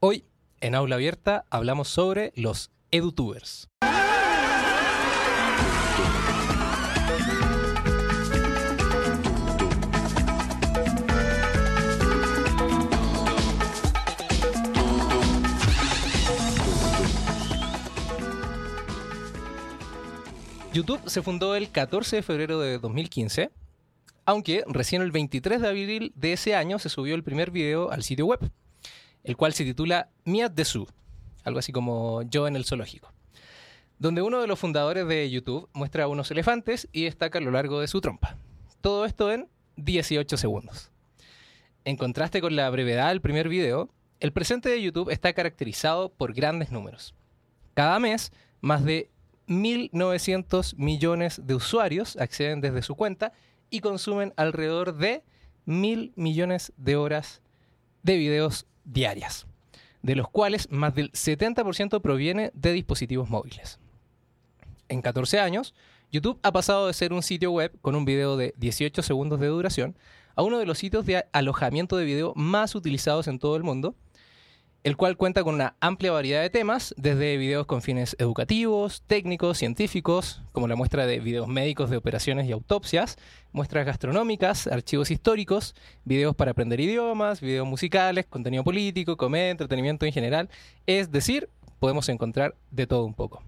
Hoy, en Aula Abierta, hablamos sobre los edutubers. YouTube se fundó el 14 de febrero de 2015, aunque recién el 23 de abril de ese año se subió el primer video al sitio web, el cual se titula Miat de Zoo, algo así como Yo en el zoológico, donde uno de los fundadores de YouTube muestra a unos elefantes y destaca a lo largo de su trompa. Todo esto en 18 segundos. En contraste con la brevedad del primer video, el presente de YouTube está caracterizado por grandes números. Cada mes, más de 1.900 millones de usuarios acceden desde su cuenta y consumen alrededor de 1.000 millones de horas de videos diarias, de los cuales más del 70% proviene de dispositivos móviles. En 14 años, YouTube ha pasado de ser un sitio web con un video de 18 segundos de duración a uno de los sitios de alojamiento de video más utilizados en todo el mundo, el cual cuenta con una amplia variedad de temas, desde videos con fines educativos, técnicos, científicos, como la muestra de videos médicos de operaciones y autopsias, muestras gastronómicas, archivos históricos, videos para aprender idiomas, videos musicales, contenido político, comedia, entretenimiento en general, es decir, podemos encontrar de todo un poco.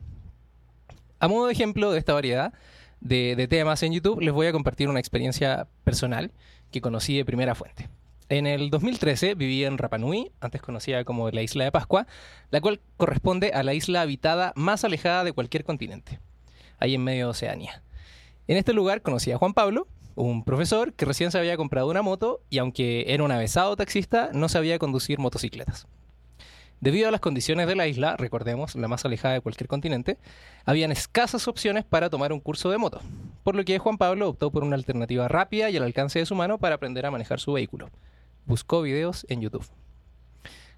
A modo de ejemplo de esta variedad de, de temas en YouTube, les voy a compartir una experiencia personal que conocí de primera fuente. En el 2013 viví en Rapa Nui, antes conocida como la Isla de Pascua, la cual corresponde a la isla habitada más alejada de cualquier continente, ahí en medio de Oceanía. En este lugar conocí a Juan Pablo, un profesor que recién se había comprado una moto y aunque era un avesado taxista, no sabía conducir motocicletas. Debido a las condiciones de la isla, recordemos, la más alejada de cualquier continente, habían escasas opciones para tomar un curso de moto, por lo que Juan Pablo optó por una alternativa rápida y al alcance de su mano para aprender a manejar su vehículo buscó videos en YouTube.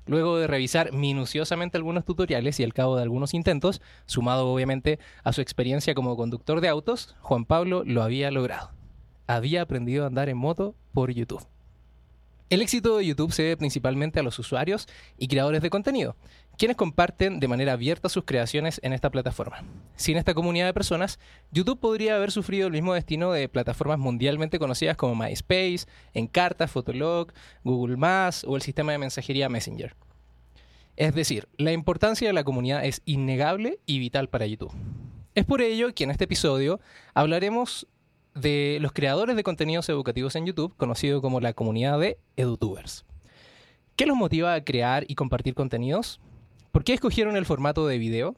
Luego de revisar minuciosamente algunos tutoriales y al cabo de algunos intentos, sumado obviamente a su experiencia como conductor de autos, Juan Pablo lo había logrado. Había aprendido a andar en moto por YouTube. El éxito de YouTube se debe principalmente a los usuarios y creadores de contenido, quienes comparten de manera abierta sus creaciones en esta plataforma. Sin esta comunidad de personas, YouTube podría haber sufrido el mismo destino de plataformas mundialmente conocidas como MySpace, Encarta, Fotolog, Google o el sistema de mensajería Messenger. Es decir, la importancia de la comunidad es innegable y vital para YouTube. Es por ello que en este episodio hablaremos de los creadores de contenidos educativos en YouTube, conocido como la comunidad de EduTubers. ¿Qué los motiva a crear y compartir contenidos? ¿Por qué escogieron el formato de video?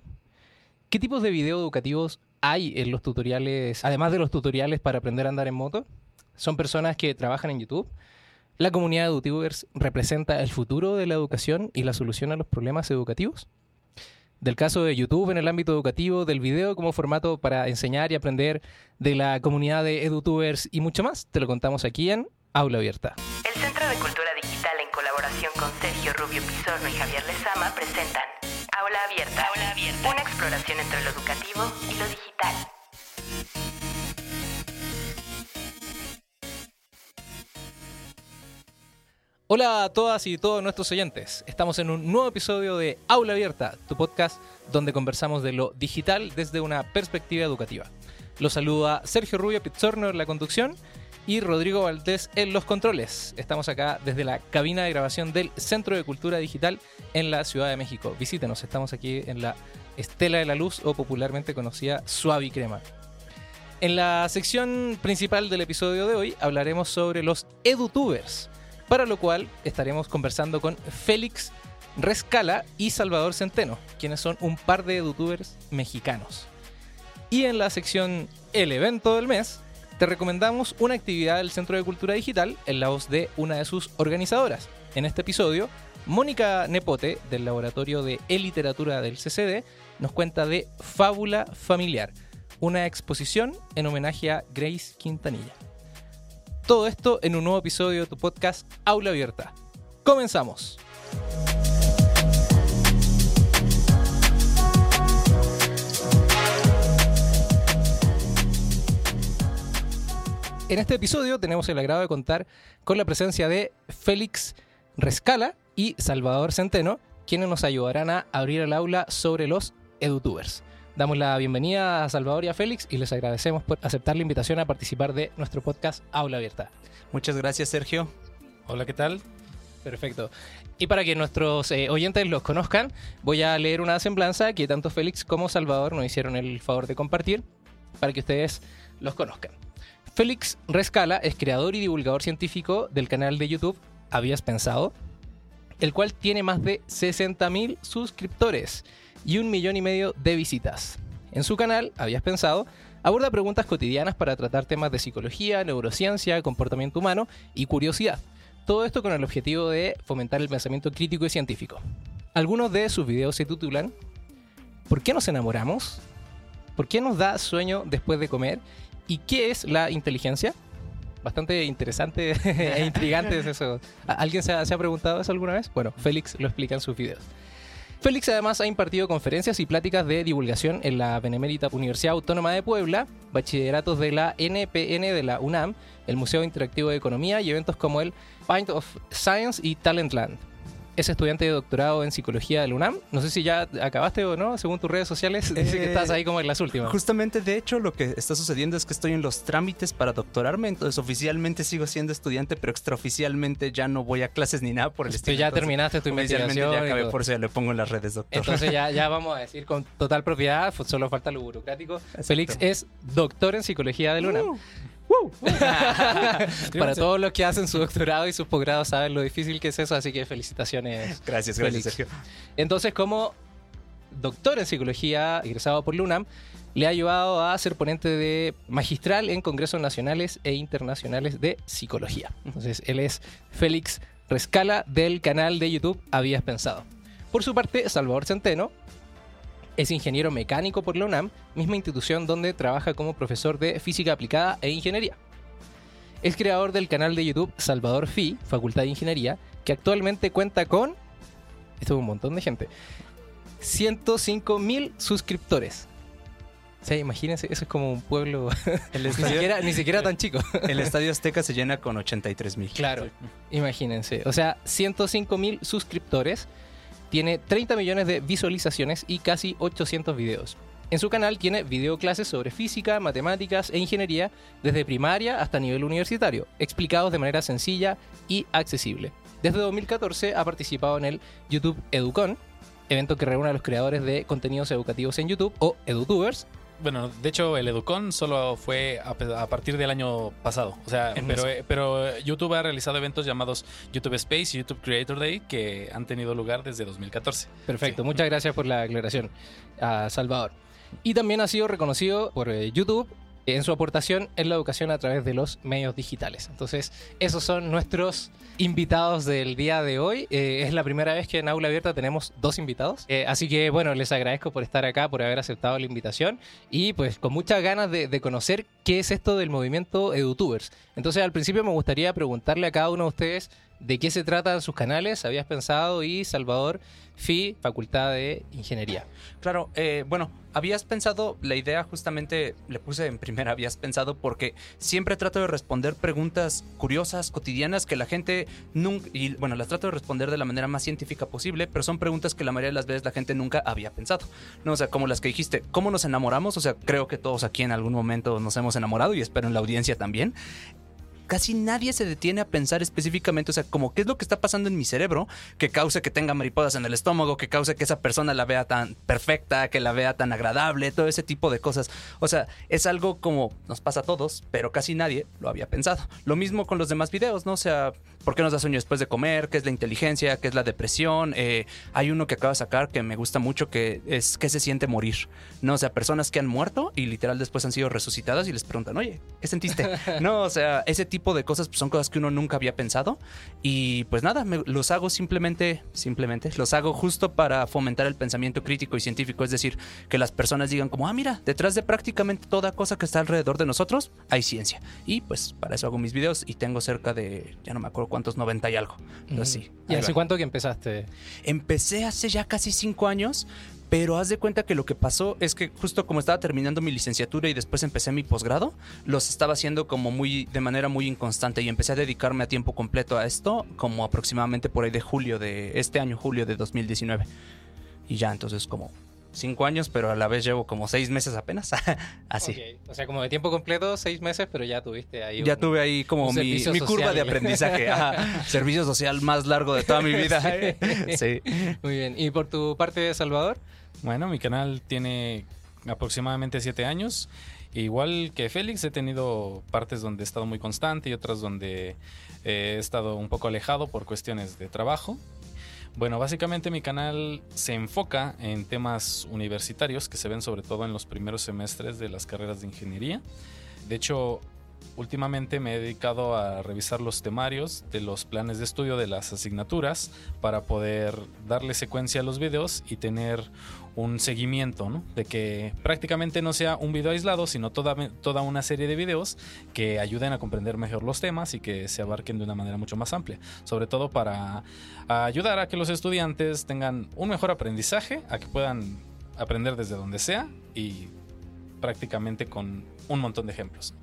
¿Qué tipos de video educativos hay en los tutoriales, además de los tutoriales para aprender a andar en moto? ¿Son personas que trabajan en YouTube? ¿La comunidad de EduTubers representa el futuro de la educación y la solución a los problemas educativos? del caso de YouTube en el ámbito educativo, del video como formato para enseñar y aprender, de la comunidad de edutubers y mucho más, te lo contamos aquí en Aula Abierta. El Centro de Cultura Digital con Sergio Rubio Pizorno y Javier Lezama presentan Aula Abierta, Aula Abierta, una exploración entre lo educativo y lo digital. Hola a todas y todos nuestros oyentes. Estamos en un nuevo episodio de Aula Abierta, tu podcast donde conversamos de lo digital desde una perspectiva educativa. Los saluda Sergio Rubio Pizzorno en la conducción y Rodrigo Valdés en los controles. Estamos acá desde la cabina de grabación del Centro de Cultura Digital en la Ciudad de México. Visítenos, estamos aquí en la Estela de la Luz o popularmente conocida Suave y Crema. En la sección principal del episodio de hoy hablaremos sobre los edutubers para lo cual estaremos conversando con Félix Rescala y Salvador Centeno, quienes son un par de youtubers mexicanos. Y en la sección El evento del mes, te recomendamos una actividad del Centro de Cultura Digital en la voz de una de sus organizadoras. En este episodio, Mónica Nepote, del Laboratorio de E-Literatura del CCD, nos cuenta de Fábula Familiar, una exposición en homenaje a Grace Quintanilla. Todo esto en un nuevo episodio de tu podcast Aula Abierta. Comenzamos. En este episodio tenemos el agrado de contar con la presencia de Félix Rescala y Salvador Centeno, quienes nos ayudarán a abrir el aula sobre los edutubers. Damos la bienvenida a Salvador y a Félix y les agradecemos por aceptar la invitación a participar de nuestro podcast Aula Abierta. Muchas gracias, Sergio. Hola, ¿qué tal? Perfecto. Y para que nuestros eh, oyentes los conozcan, voy a leer una semblanza que tanto Félix como Salvador nos hicieron el favor de compartir para que ustedes los conozcan. Félix Rescala es creador y divulgador científico del canal de YouTube Habías Pensado, el cual tiene más de 60.000 suscriptores y un millón y medio de visitas. En su canal, Habías Pensado, aborda preguntas cotidianas para tratar temas de psicología, neurociencia, comportamiento humano y curiosidad. Todo esto con el objetivo de fomentar el pensamiento crítico y científico. Algunos de sus videos se titulan ¿Por qué nos enamoramos? ¿Por qué nos da sueño después de comer? ¿Y qué es la inteligencia? Bastante interesante e intrigante es eso. ¿Alguien se ha, preguntado eso alguna vez? Bueno, Félix lo explica en sus videos. Félix además ha impartido conferencias y pláticas de divulgación en la Benemérita Universidad Autónoma de Puebla, bachilleratos de la NPN de la UNAM, el Museo Interactivo de Economía y eventos como el Pint of Science y Talentland es estudiante de doctorado en psicología de la UNAM. No sé si ya acabaste o no, según tus redes sociales, dice que estás ahí como en las últimas. Justamente, de hecho, lo que está sucediendo es que estoy en los trámites para doctorarme, entonces oficialmente sigo siendo estudiante, pero extraoficialmente ya no voy a clases ni nada por el Tú estilo. ya Entonces, terminaste tu investigación. ya acabé, por eso ya le pongo en las redes, doctor. Entonces ya, ya vamos a decir con total propiedad, fu- solo falta lo burocrático. Félix es doctor en psicología de la UNAM. Para todos los que hacen su doctorado y sus posgrados saben lo difícil que es eso, así que felicitaciones. gracias, gracias. Sergio. Entonces, como doctor en psicología egresado por la UNAM, le ha ayudado a ser ponente de magistral en congresos nacionales e internacionales de psicología. Entonces, él es Félix Rescala del canal de YouTube Habías Pensado. Por su parte, Salvador Centeno es ingeniero mecánico por la UNAM, misma institución donde trabaja como profesor de física aplicada e ingeniería. Es creador del canal de YouTube Salvador Fi, Facultad de Ingeniería, que actualmente cuenta con. Esto es un montón de gente. 105 mil suscriptores. O sea, imagínense, eso es como un pueblo. El ni, siquiera, ni siquiera tan chico. el estadio Azteca se llena con 83 mil. Claro, imagínense. O sea, 105 mil suscriptores, tiene 30 millones de visualizaciones y casi 800 videos. En su canal tiene videoclases sobre física, matemáticas e ingeniería desde primaria hasta nivel universitario, explicados de manera sencilla y accesible. Desde 2014 ha participado en el YouTube Educon, evento que reúne a los creadores de contenidos educativos en YouTube o edutubers. Bueno, de hecho, el Educon solo fue a, partir del año pasado. O sea, pero, pero YouTube ha realizado eventos llamados YouTube Space y YouTube Creator Day que han tenido lugar desde 2014. Perfecto, Sí. muchas gracias por la aclaración, a Salvador. Y también ha sido reconocido por eh, YouTube en su aportación en la educación a través de los medios digitales. Entonces, esos son nuestros invitados del día de hoy. Eh, es la primera vez que en Aula Abierta tenemos dos invitados. Eh, así que, bueno, les agradezco por estar acá, por haber aceptado la invitación y pues con muchas ganas de, de conocer qué es esto del movimiento EduTubers. Entonces, al principio me gustaría preguntarle a cada uno de ustedes de qué se tratan sus canales, habías pensado, y Salvador FI, Facultad de Ingeniería. Claro, eh, bueno, habías pensado, la idea justamente le puse en primera, habías pensado porque siempre trato de responder preguntas curiosas, cotidianas, que la gente nunca, y bueno, las trato de responder de la manera más científica posible, pero son preguntas que la mayoría de las veces la gente nunca había pensado. No, o sea, como las que dijiste, ¿cómo nos enamoramos? O sea, creo que todos aquí en algún momento nos hemos enamorado y espero en la audiencia también casi nadie se detiene a pensar específicamente, o sea, como qué es lo que está pasando en mi cerebro que cause que tenga mariposas en el estómago, que cause que esa persona la vea tan perfecta, que la vea tan agradable, todo ese tipo de cosas. O sea, es algo como nos pasa a todos, pero casi nadie lo había pensado. Lo mismo con los demás videos, ¿no? O sea, ¿por qué nos da sueño después de comer? ¿Qué es la inteligencia? ¿Qué es la depresión? Eh, hay uno que acaba de sacar que me gusta mucho que es ¿qué se siente morir? No, o sea, personas que han muerto y literal después han sido resucitadas y les preguntan, oye, ¿qué sentiste? no, o sea, ese tipo de cosas pues, son cosas que uno nunca había pensado y pues nada, me- los hago simplemente, simplemente, los hago justo para fomentar el pensamiento crítico y científico, es decir, que las personas digan como, ah, mira, detrás de prácticamente toda cosa que está alrededor de nosotros hay ciencia. Y pues para eso hago mis videos y tengo cerca de, ya no me acuerdo cuántos, 90 y algo. Entonces, sí, ¿Y hace va. cuánto que empezaste? Empecé hace ya casi cinco años, Pero haz de cuenta que lo que pasó es que justo como estaba terminando mi licenciatura y después empecé mi posgrado, los estaba haciendo como muy de manera muy inconstante y empecé a dedicarme a tiempo completo a esto como aproximadamente por ahí de julio de este año, julio de 2019. Y ya entonces como cinco años, pero a la vez llevo como seis meses apenas. Así. Ok, O sea, como de tiempo completo, seis meses, pero ya tuviste ahí. Ya un- tuve ahí como mi, mi curva de aprendizaje. Ajá. Servicio social más largo de toda mi vida. Sí. Muy bien. ¿Y por tu parte, Salvador? Bueno, mi canal tiene aproximadamente siete años. Igual que Félix, he tenido partes donde he estado muy constante y otras donde eh, he estado un poco alejado por cuestiones de trabajo. Bueno, básicamente mi canal se enfoca en temas universitarios que se ven sobre todo en los primeros semestres de las carreras de ingeniería. De hecho, últimamente me he dedicado a revisar los temarios de los planes de estudio de las asignaturas para poder darle secuencia a los videos y tener un seguimiento, ¿no? De que prácticamente no sea un video aislado, sino toda, una serie de videos que ayuden a comprender mejor los temas y que se abarquen de una manera mucho más amplia. Sobre todo para ayudar a que los estudiantes tengan un mejor aprendizaje, a que puedan aprender desde donde sea y prácticamente con un montón de ejemplos.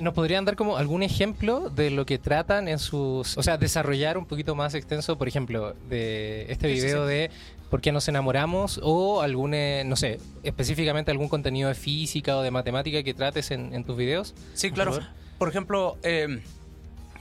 ¿Nos podrían dar como algún ejemplo de lo que tratan en sus... O sea, desarrollar un poquito más extenso, por ejemplo, de este sí, video sí. de por qué nos enamoramos o algún, eh, no sé, específicamente algún contenido de física o de matemática que trates en, en tus videos? Sí, Por claro. favor. Por ejemplo, eh,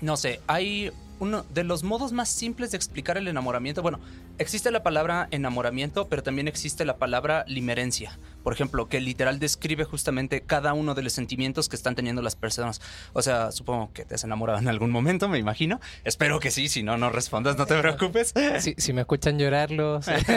no sé, hay uno de los modos más simples de explicar el enamoramiento. Bueno, existe la palabra enamoramiento, pero también existe la palabra limerencia. Por ejemplo, que literal describe justamente cada uno de los sentimientos que están teniendo las personas. O sea, supongo que te has enamorado en algún momento, me imagino. Espero que sí, si no, no respondas, no te preocupes. Si, si me escuchan llorar los... los Sí,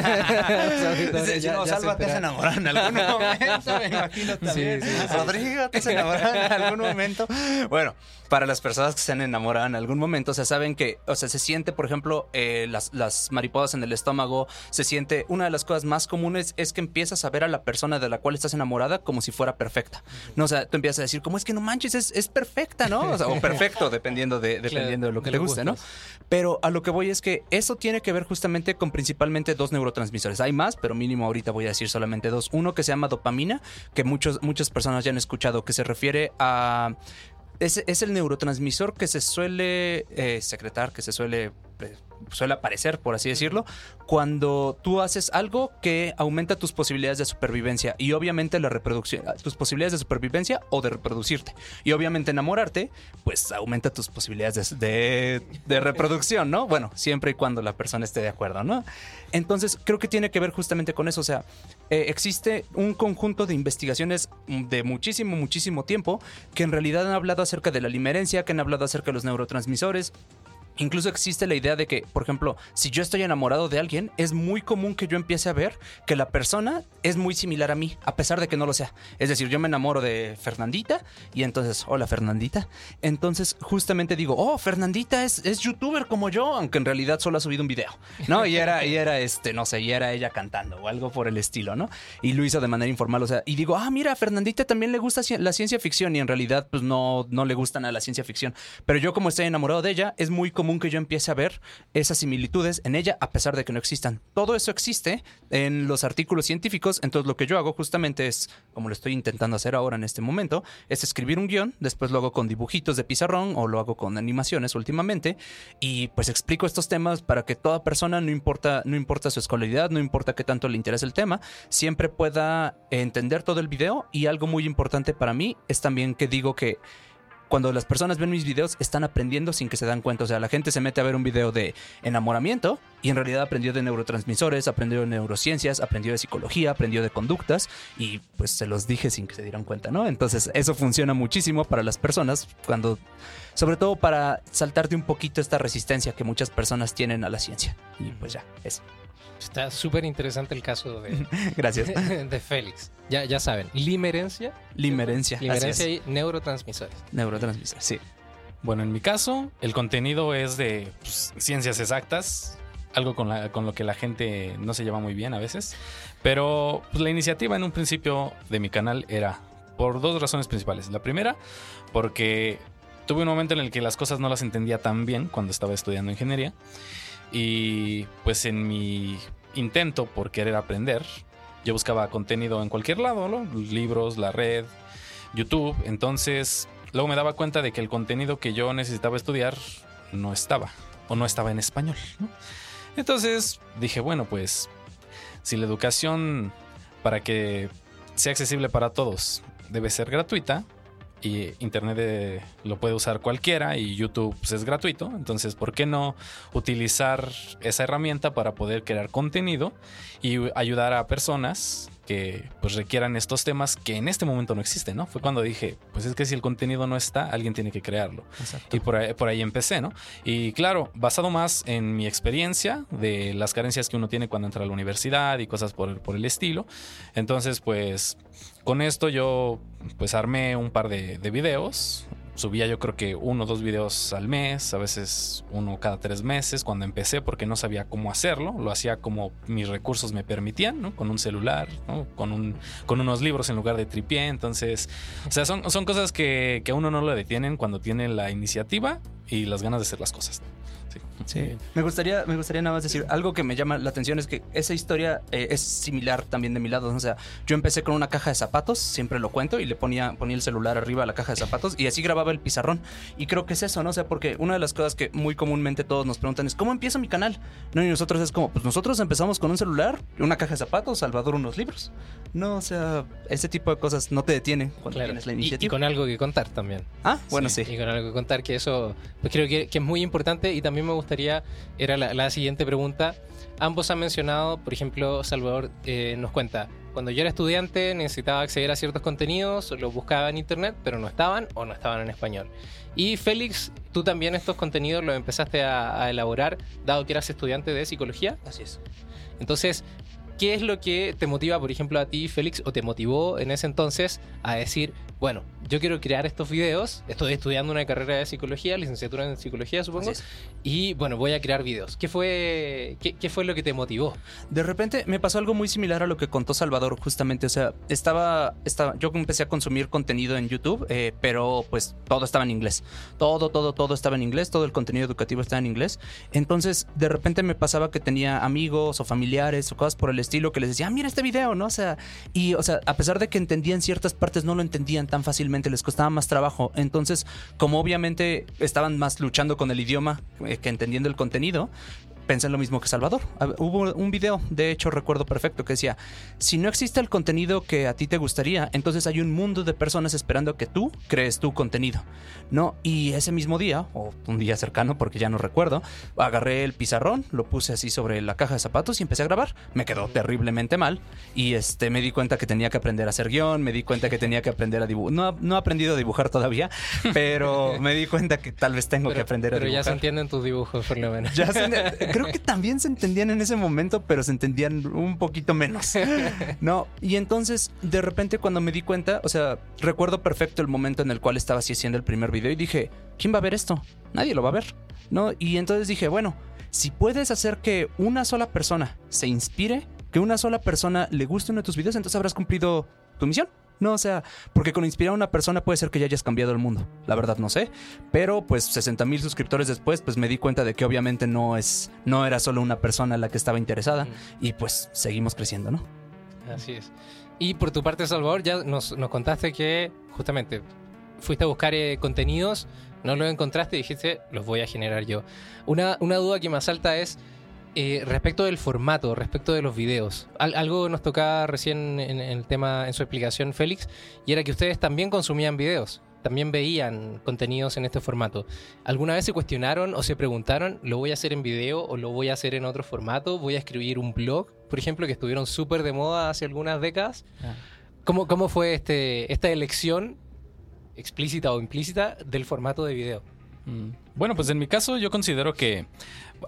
auditores, ya- no, ya Salva, te has enamorado en algún momento, me imagino también. Sí, sí, sí. Rodrigo, te has enamorado en algún momento. Bueno, para las personas que se han enamorado en algún momento, o sea, saben que, o sea, se siente, por ejemplo, eh, las, las mariposas en el estómago, se siente, una de las cosas más comunes es que empiezas a ver a la persona de la cual estás enamorada como si fuera perfecta. No, o sea, tú empiezas a decir, ¿cómo es que no manches? Es, es perfecta, ¿no? O, sea, o perfecto, dependiendo de, dependiendo de lo que te guste, ¿no? Pero a lo que voy es que eso tiene que ver justamente con principalmente dos neurotransmisores. Hay más, pero mínimo ahorita voy a decir solamente dos. Uno que se llama dopamina, que muchos, muchas personas ya han escuchado, que se refiere a... Es, es el neurotransmisor que se suele eh, secretar, que se suele, eh, suele aparecer, por así decirlo, cuando tú haces algo que aumenta tus posibilidades de supervivencia y obviamente la reproducción, tus posibilidades de supervivencia o de reproducirte. Y obviamente enamorarte, pues aumenta tus posibilidades de, de- reproducción, ¿no? Bueno, siempre y cuando la persona esté de acuerdo, ¿no? Entonces, creo que tiene que ver justamente con eso. O sea, eh, existe un conjunto de investigaciones de muchísimo, muchísimo tiempo que en realidad han hablado acerca de la limerencia, que han hablado acerca de los neurotransmisores. Incluso existe la idea de que, por ejemplo, si yo estoy enamorado de alguien, es muy común que yo empiece a ver que la persona es muy similar a mí, a pesar de que no lo sea. Es decir, yo me enamoro de Fernandita y entonces, hola Fernandita. Entonces, justamente digo, oh, Fernandita es, es youtuber como yo, aunque en realidad solo ha subido un video, ¿no? Y era, y era este, no sé, y era ella cantando o algo por el estilo, ¿no? Y lo hizo de manera informal, o sea, y digo, ah, mira, Fernandita también le gusta la ciencia ficción y en realidad, pues no, no le gustan a la ciencia ficción. Pero yo, como estoy enamorado de ella, es muy común que yo empiece a ver esas similitudes en ella, a pesar de que no existan. Todo eso existe en los artículos científicos, entonces lo que yo hago justamente es, como lo estoy intentando hacer ahora en este momento, es escribir un guion, después lo hago con dibujitos de pizarrón o lo hago con animaciones últimamente, y pues explico estos temas para que toda persona, no importa, no importa su escolaridad, no importa qué tanto le interese el tema, siempre pueda entender todo el video y algo muy importante para mí es también que digo que cuando las personas ven mis videos están aprendiendo sin que se dan cuenta. O sea, la gente se mete a ver un video de enamoramiento y en realidad aprendió de neurotransmisores, aprendió de neurociencias, aprendió de psicología, aprendió de conductas y pues se los dije sin que se dieran cuenta, ¿no? Entonces eso funciona muchísimo para las personas cuando, sobre todo para saltarte un poquito esta resistencia que muchas personas tienen a la ciencia. Y pues ya, eso. Está súper interesante el caso de, Gracias. de Félix. Ya, ya saben, limerencia, Limerencia. limerencia y neurotransmisores. Neurotransmisores, sí. Bueno, en mi caso, el contenido es de pues, ciencias exactas, algo con, la- con lo que la gente no se lleva muy bien a veces. Pero pues, la iniciativa en un principio de mi canal era por dos razones principales. La primera, porque tuve un momento en el que las cosas no las entendía tan bien cuando estaba estudiando ingeniería. Y pues en mi intento por querer aprender, yo buscaba contenido en cualquier lado, ¿no? Libros, la red, YouTube. Entonces, luego me daba cuenta de que el contenido que yo necesitaba estudiar no estaba, o no estaba en español. ¿no? Entonces dije, bueno, pues si la educación para que sea accesible para todos debe ser gratuita, y Internet eh, lo puede usar cualquiera y YouTube pues, es gratuito. Entonces, ¿por qué no utilizar esa herramienta para poder crear contenido y ayudar a personas que pues requieran estos temas que en este momento no existen, ¿no? Fue cuando dije, pues es que si el contenido no está, alguien tiene que crearlo. Exacto. Y por ahí, por ahí empecé, ¿no? Y claro, basado más en mi experiencia de las carencias que uno tiene cuando entra a la universidad y cosas por, por el estilo. Entonces, pues con esto yo pues armé un par de, de videos, subía yo creo que uno o dos videos al mes, a veces uno cada tres meses cuando empecé porque no sabía cómo hacerlo, lo hacía como mis recursos me permitían, ¿no? Con un celular. Con, un, con unos libros en lugar de tripié, entonces, o sea, son, son cosas que, que a uno no lo detienen cuando tiene la iniciativa y las ganas de hacer las cosas. Sí. Sí. Me gustaría, me gustaría nada más decir algo que me llama la atención es que esa historia eh, es similar también de mi lado. O sea, yo empecé con una caja de zapatos, siempre lo cuento, y le ponía, ponía el celular arriba a la caja de zapatos y así grababa el pizarrón. Y creo que es eso, ¿no? O sea, porque una de las cosas que muy comúnmente todos nos preguntan es ¿cómo empiezo mi canal? No, y nosotros es como, pues nosotros empezamos con un celular, una caja de zapatos, Salvador unos libros. No, o sea, ese tipo de cosas no te detienen cuando Claro. tienes la Y- iniciativa. Y, con algo que contar también. Ah, bueno, sí. Y con algo que contar, que eso pues creo que, que es muy importante. Y también me gustaría, era la, la siguiente pregunta. Ambos han mencionado, por ejemplo, Salvador eh, nos cuenta, cuando yo era estudiante necesitaba acceder a ciertos contenidos, los buscaba en internet, pero no estaban o no estaban en español. Y Félix, tú también estos contenidos los empezaste a, a elaborar, dado que eras estudiante de psicología. Así es. Entonces, ¿qué es lo que te motiva, por ejemplo, a ti, Félix, o te motivó en ese entonces a decir, bueno, yo quiero crear estos videos, estoy estudiando una carrera de psicología, licenciatura en psicología, supongo, y bueno, voy a crear videos. ¿Qué fue, qué, qué fue lo que te motivó? De repente me pasó algo muy similar a lo que contó Salvador justamente. O sea, estaba, estaba yo empecé a consumir contenido en YouTube, eh, pero pues todo estaba en inglés. Todo, todo, todo estaba en inglés. Todo el contenido educativo estaba en inglés. Entonces, de repente me pasaba que tenía amigos o familiares o cosas por el estilo que les decía, "Ah, mira este video, ¿no? O sea, y, o sea, a pesar de que entendían ciertas partes, no lo entendían tan fácilmente, les costaba más trabajo. Entonces, como obviamente estaban más luchando con el idioma eh, que entendiendo el contenido, pensé en lo mismo que Salvador. A ver, Hubo un video, de hecho recuerdo perfecto, que decía, si no existe el contenido que a ti te gustaría, entonces hay un mundo de personas esperando que tú crees tu contenido. ¿No? Y ese mismo día, o un día cercano, porque ya no recuerdo, agarré el pizarrón, lo puse así sobre la caja de zapatos y empecé a grabar. Me quedó terriblemente mal y este, me di cuenta que tenía que aprender a hacer guion, me di cuenta que tenía que aprender a dibujar. No, no he aprendido a dibujar todavía, pero me di cuenta que tal vez tengo que aprender a pero dibujar. ya se entienden tus dibujos, por lo menos. Ya se- creo que también se entendían en ese momento, pero se entendían un poquito menos. No, y entonces de repente cuando me di cuenta, o sea, recuerdo perfecto el momento en el cual estaba así haciendo el primer video y dije, ¿quién va a ver esto? Nadie lo va a ver. No, y entonces dije, bueno, si puedes hacer que una sola persona se inspire, que una sola persona le guste uno de tus videos, entonces habrás cumplido tu misión. No, o sea, porque con inspirar a una persona puede ser que ya hayas cambiado el mundo. La verdad no sé. Pero pues 60 mil suscriptores después, pues me di cuenta de que obviamente no es, no era solo una persona la que estaba interesada. Y pues seguimos creciendo, ¿no? Así es. Y por tu parte, Salvador, ya nos, nos contaste que justamente fuiste a buscar eh, contenidos, no los encontraste y dijiste, los voy a generar yo. Una, una duda que me asalta es eh, respecto del formato, respecto de los videos. Al- algo nos tocaba recién en, en el tema, en su explicación, Félix, y era que ustedes también consumían videos. También veían contenidos en este formato. ¿Alguna vez se cuestionaron o se preguntaron, ¿lo voy a hacer en video o lo voy a hacer en otro formato? ¿Voy a escribir un blog, por ejemplo, que estuvieron súper de moda hace algunas décadas? ¿Cómo, cómo fue este, esta elección explícita o implícita del formato de video? Mm. Bueno, pues en mi caso yo considero que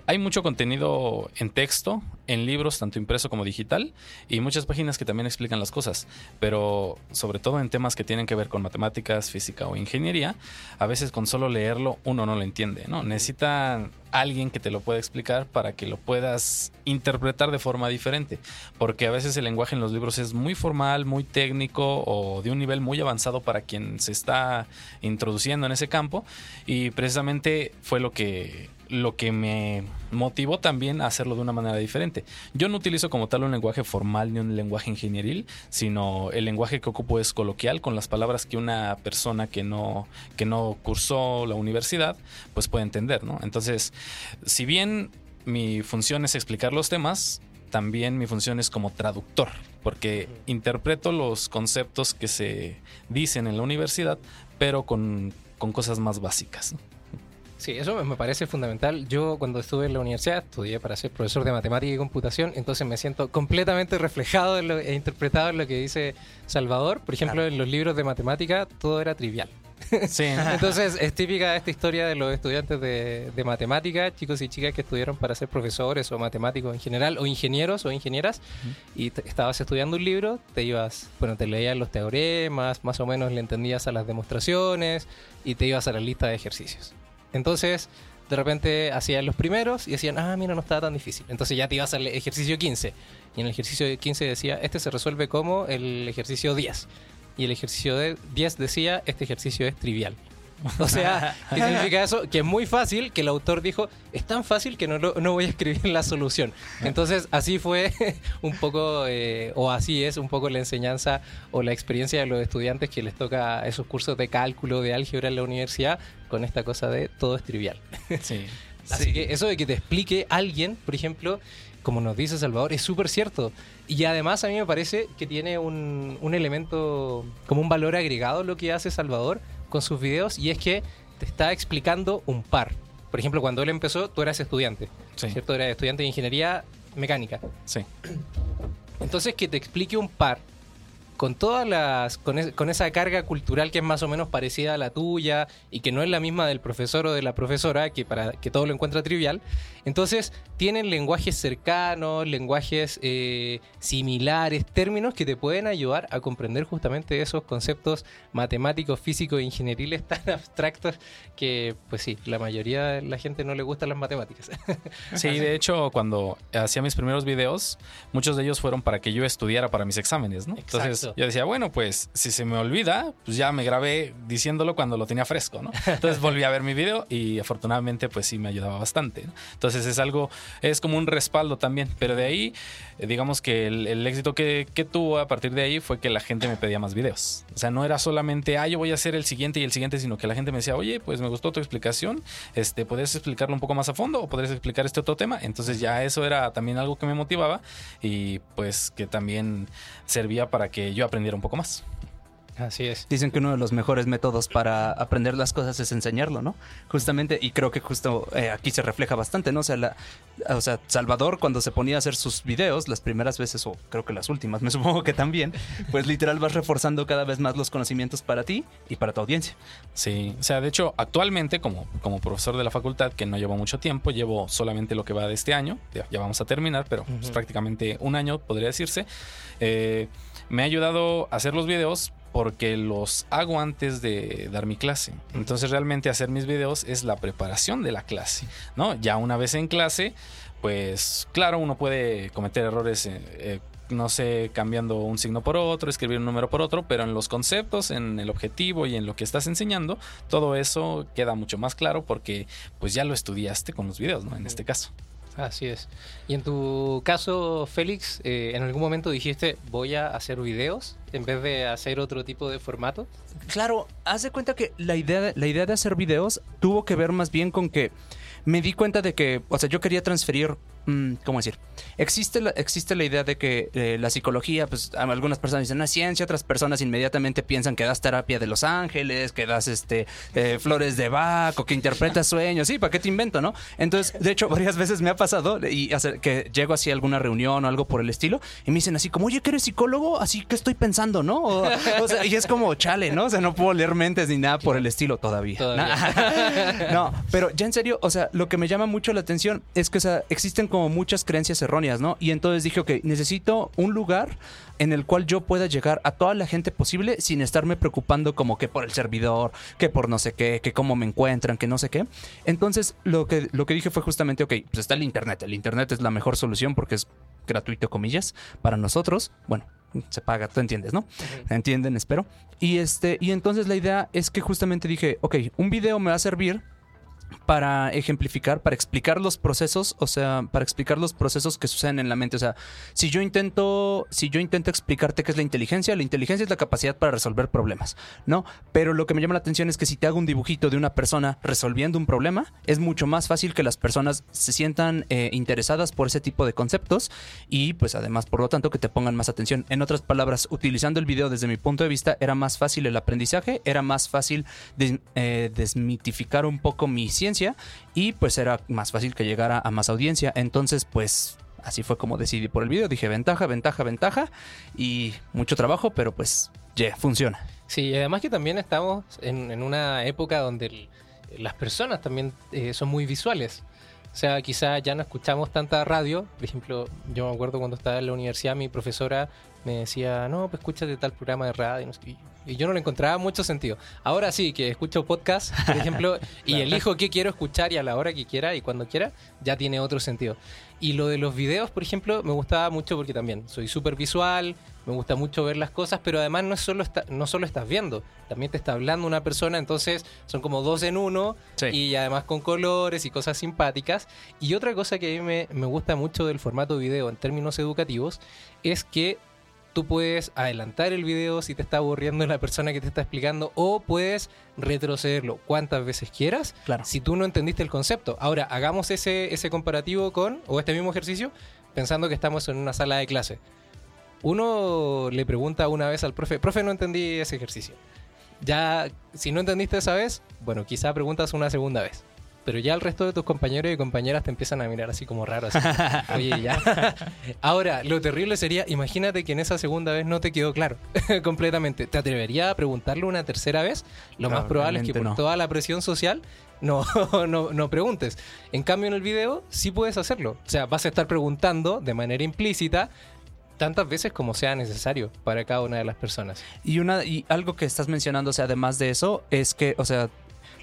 hay mucho contenido en texto, en libros, tanto impreso como digital, y muchas páginas que también explican las cosas, pero sobre todo en temas que tienen que ver con matemáticas, física o ingeniería, a veces con solo leerlo uno no lo entiende, ¿no? Necesita alguien que te lo pueda explicar para que lo puedas interpretar de forma diferente, porque a veces el lenguaje en los libros es muy formal, muy técnico o de un nivel muy avanzado para quien se está introduciendo en ese campo, y precisamente fue lo que lo que me motivó también a hacerlo de una manera diferente. Yo no utilizo como tal un lenguaje formal ni un lenguaje ingenieril, sino el lenguaje que ocupo es coloquial con las palabras que una persona que no, que no cursó la universidad pues puede entender, ¿no? Entonces, si bien mi función es explicar los temas, también mi función es como traductor, porque interpreto los conceptos que se dicen en la universidad, pero con, con cosas más básicas. ¿no? Sí, eso me parece fundamental. Yo cuando estuve en la universidad estudié para ser profesor de matemática y computación, entonces me siento completamente reflejado en lo- e interpretado en lo que dice Salvador. Por ejemplo, en los libros de matemática todo era trivial. Sí, Entonces es típica esta historia de los estudiantes de, de matemática, chicos y chicas que estudiaron para ser profesores o matemáticos en general, o ingenieros o ingenieras, y estabas estudiando un libro, te ibas, bueno, te leías los teoremas, más o menos le entendías a las demostraciones y te ibas a la lista de ejercicios. Entonces, de repente hacían los primeros y decían, ah, mira, no estaba tan difícil. Entonces ya te ibas al ejercicio 15. Y en el ejercicio 15 decía, este se resuelve como el ejercicio 10. Y el ejercicio de 10 decía, este ejercicio es trivial. O sea, ¿qué significa eso? Que es muy fácil, que el autor dijo, es tan fácil que no, no voy a escribir la solución. Entonces, así fue un poco, eh, o así es un poco la enseñanza o la experiencia de los estudiantes que les toca esos cursos de cálculo, de álgebra en la universidad, con esta cosa de todo es trivial. sí. Así Sí. que eso de que te explique alguien, por ejemplo, como nos dice Salvador, es súper cierto. Y además a mí me parece que tiene un, un elemento, como un valor agregado lo que hace Salvador con sus videos, y es que te está explicando un par. Por ejemplo, cuando él empezó, tú eras estudiante, Sí. ¿cierto? Eras estudiante de ingeniería mecánica. Sí. Entonces que te explique un par con todas las con, es- con esa carga cultural que es más o menos parecida a la tuya y que no es la misma del profesor o de la profesora que para que todo lo encuentra trivial entonces tienen lenguajes cercanos lenguajes eh, similares términos que te pueden ayudar a comprender justamente esos conceptos matemáticos físicos e ingenieriles tan abstractos que pues sí la mayoría de la gente no le gustan las matemáticas Sí, de hecho, cuando hacía mis primeros videos, muchos de ellos fueron para que yo estudiara para mis exámenes, ¿no? Entonces yo decía, bueno, pues si se me olvida, pues ya me grabé diciéndolo cuando lo tenía fresco, ¿no? Entonces volví a ver mi video y afortunadamente, pues sí me ayudaba bastante, ¿no? Entonces es algo, es como un respaldo también, pero de ahí, eh, digamos que el, éxito que, que tuvo a partir de ahí fue que la gente me pedía más videos. O sea, no era solamente, ah, yo voy a hacer el siguiente y el siguiente, sino que la gente me decía, oye, pues me gustó tu explicación, este, ¿podrías explicarlo un poco más a fondo o podrías explicar este otro tema? Entonces ya eso era también algo que me motivaba y pues que también servía para que yo aprendiera un poco más. Así es Dicen que uno de los mejores métodos para aprender las cosas es enseñarlo, ¿no? Justamente, y creo que justo eh, aquí se refleja bastante, ¿no? O sea, la- o sea, Salvador cuando se ponía a hacer sus videos, las primeras veces, o creo que las últimas, me supongo que también, pues literal vas reforzando cada vez más los conocimientos para ti y para tu audiencia. Sí, o sea, de hecho, actualmente como, como profesor de la facultad, que no llevo mucho tiempo, llevo solamente lo que va de este año, ya, ya vamos a terminar, pero pues, Ujú. prácticamente un año podría decirse, eh, me ha ayudado a hacer los videos porque los hago antes de dar mi clase. Entonces realmente hacer mis videos es la preparación de la clase, ¿no? Ya una vez en clase, pues claro, uno puede cometer errores. eh, eh, no sé, cambiando un signo por otro, escribir un número por otro, pero en los conceptos, en el objetivo y en lo que estás enseñando, todo eso queda mucho más claro porque pues ya lo estudiaste con los videos, ¿no? En este caso. Así es. Y en tu caso, Félix, eh, ¿en algún momento dijiste voy a hacer videos en vez de hacer otro tipo de formato? Claro, haz de cuenta que la idea, de- la idea de hacer videos tuvo que ver más bien con que me di cuenta de que, o sea, yo quería transferir, ¿cómo decir? Existe la, existe la idea de que eh, la psicología, pues algunas personas dicen, no es ciencia, otras personas inmediatamente piensan que das terapia de los ángeles, que das este eh, flores de Bach o que interpretas sueños, sí, ¿para qué te invento, no? Entonces, de hecho, varias veces me ha pasado y hacer, que llego así a alguna reunión o algo por el estilo y me dicen así como, oye, que eres psicólogo, así que estoy pensando, ¿no? O, o sea, y es como, chale, ¿no? O sea, no puedo leer mentes ni nada por el estilo todavía. Todavía. No, pero ya en serio, o sea, lo que me llama mucho la atención es que, o sea, existen como muchas creencias erróneas, ¿no? Y entonces dije, ok, necesito un lugar en el cual yo pueda llegar a toda la gente posible sin estarme preocupando como que por el servidor, que por no sé qué, que cómo me encuentran, que no sé qué. Entonces, lo que, lo que dije fue justamente, ok, pues está el Internet. El Internet es la mejor solución porque es gratuito, comillas, para nosotros. Bueno, se paga, tú entiendes, ¿no? ¿Entienden? Espero. Y este, y entonces la idea es que justamente dije, ok, un video me va a servir para ejemplificar, para explicar los procesos, o sea, para explicar los procesos que suceden en la mente. O sea, si yo intento, si yo intento explicarte qué es la inteligencia, la inteligencia es la capacidad para resolver problemas, ¿no? Pero lo que me llama la atención es que si te hago un dibujito de una persona resolviendo un problema, es mucho más fácil que las personas se sientan eh, interesadas por ese tipo de conceptos y pues además, por lo tanto, que te pongan más atención. En otras palabras, utilizando el video desde mi punto de vista, era más fácil el aprendizaje, era más fácil eh, desmitificar un poco mi ciencia y pues era más fácil que llegara a más audiencia. Entonces, pues así fue como decidí por el video. Dije ventaja, ventaja, ventaja y mucho trabajo, pero pues ya funciona. Sí, además que también estamos en, en una época donde las personas también eh, son muy visuales. O sea, quizá ya no escuchamos tanta radio. Por ejemplo, yo me acuerdo cuando estaba en la universidad, mi profesora me decía, no, pues escúchate tal programa de radio. no sé. Y yo no le encontraba mucho sentido. Ahora sí, que escucho podcast, por ejemplo, y elijo qué quiero escuchar y a la hora que quiera y cuando quiera, ya tiene otro sentido. Y lo de los videos, por ejemplo, me gustaba mucho porque también soy súper visual, me gusta mucho ver las cosas, pero además no, es solo está- no solo estás viendo, también te está hablando una persona, entonces son como dos en uno Sí. y además con colores y cosas simpáticas. Y otra cosa que a mí me, me gusta mucho del formato video en términos educativos es que tú puedes adelantar el video si te está aburriendo la persona que te está explicando o puedes retrocederlo cuantas veces quieras Claro. si tú no entendiste el concepto. Ahora, hagamos ese, ese comparativo con, o este mismo ejercicio, pensando que estamos en una sala de clase. Uno le pregunta una vez al profe, profe, no entendí ese ejercicio. Ya, si no entendiste esa vez, bueno, quizá preguntas una segunda vez. Pero ya el resto de tus compañeros y compañeras te empiezan a mirar así como raro. Así. Oye, ya. Ahora, lo terrible sería, imagínate que en esa segunda vez no te quedó claro completamente. ¿Te atrevería a preguntarlo una tercera vez? Lo más probable es que por no. toda la presión social no, no, no preguntes. En cambio, en el video sí puedes hacerlo. O sea, vas a estar preguntando de manera implícita tantas veces como sea necesario para cada una de las personas. Y una y algo que estás mencionando, o sea, además de eso, es que, o sea,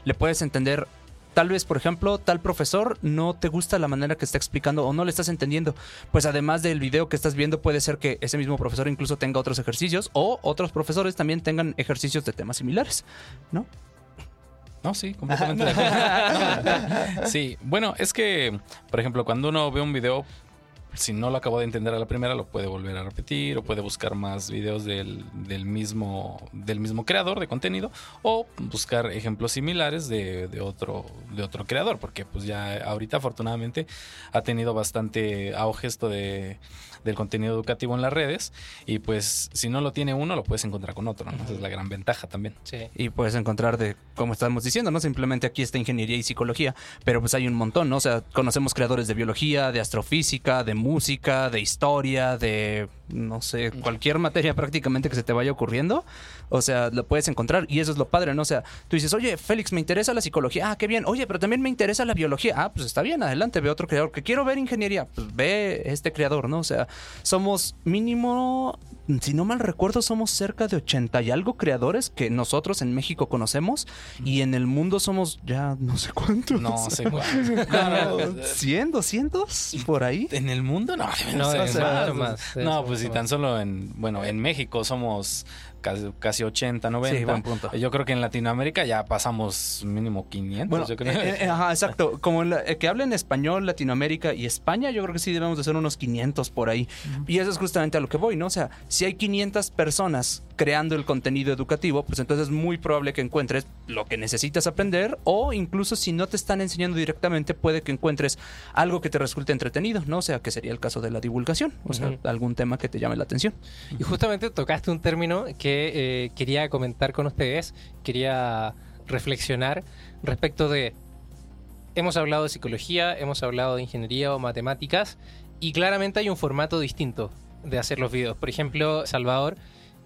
le puedes entender. Tal vez, por ejemplo, tal profesor no te gusta la manera que está explicando o no le estás entendiendo. Pues además del video que estás viendo, puede ser que ese mismo profesor incluso tenga otros ejercicios o otros profesores también tengan ejercicios de temas similares, ¿no? No, sí, completamente de acuerdo. Sí, bueno, es que, por ejemplo, cuando uno ve un video, si no lo acabó de entender a la primera, lo puede volver a repetir o puede buscar más videos del, del mismo, del mismo creador de contenido o buscar ejemplos similares de, de otro, de otro creador, porque pues ya ahorita afortunadamente ha tenido bastante auge esto de, del contenido educativo en las redes y pues si no lo tiene uno, lo puedes encontrar con otro, ¿no? Esa es la gran ventaja también. Sí. Y puedes encontrar de, como estamos diciendo, no simplemente aquí está ingeniería y psicología, pero pues hay un montón, ¿no? O sea, conocemos creadores de biología, de astrofísica, de música, de historia, de, no sé, cualquier materia prácticamente que se te vaya ocurriendo. O sea, lo puedes encontrar y eso es lo padre, ¿no? O sea, tú dices, oye, Félix, me interesa la psicología. Ah, qué bien. Oye, pero también me interesa la biología. Ah, pues está bien, adelante, ve otro creador. Que quiero ver ingeniería. Pues ve este creador, ¿no? O sea, somos mínimo, si no mal recuerdo, somos cerca de 80 y algo creadores que nosotros en México conocemos y en el mundo somos ya no sé cuántos. No sé cuál. Como 100, 200 por ahí. ¿En el mundo? No, No, sé, es más. No, pues si tan solo en, bueno, en México somos casi, casi 80, 90. Sí, buen punto. Yo creo que en Latinoamérica ya pasamos mínimo 500. Bueno, yo creo. eh, eh, ajá, exacto. Como la- eh, que hablen español, Latinoamérica y España, yo creo que sí debemos de ser unos 500 por ahí. Y eso es justamente a lo que voy, ¿no? O sea, si hay 500 personas creando el contenido educativo, pues entonces es muy probable que encuentres lo que necesitas aprender o incluso si no te están enseñando directamente, puede que encuentres algo que te resulte entretenido, ¿no? O sea, que sería el caso de la divulgación, o sea, algún tema que te llame la atención. Y justamente tocaste un término que eh, quería comentar con ustedes, quería reflexionar respecto de, hemos hablado de psicología, hemos hablado de ingeniería o matemáticas, y claramente hay un formato distinto de hacer los videos. Por ejemplo, Salvador,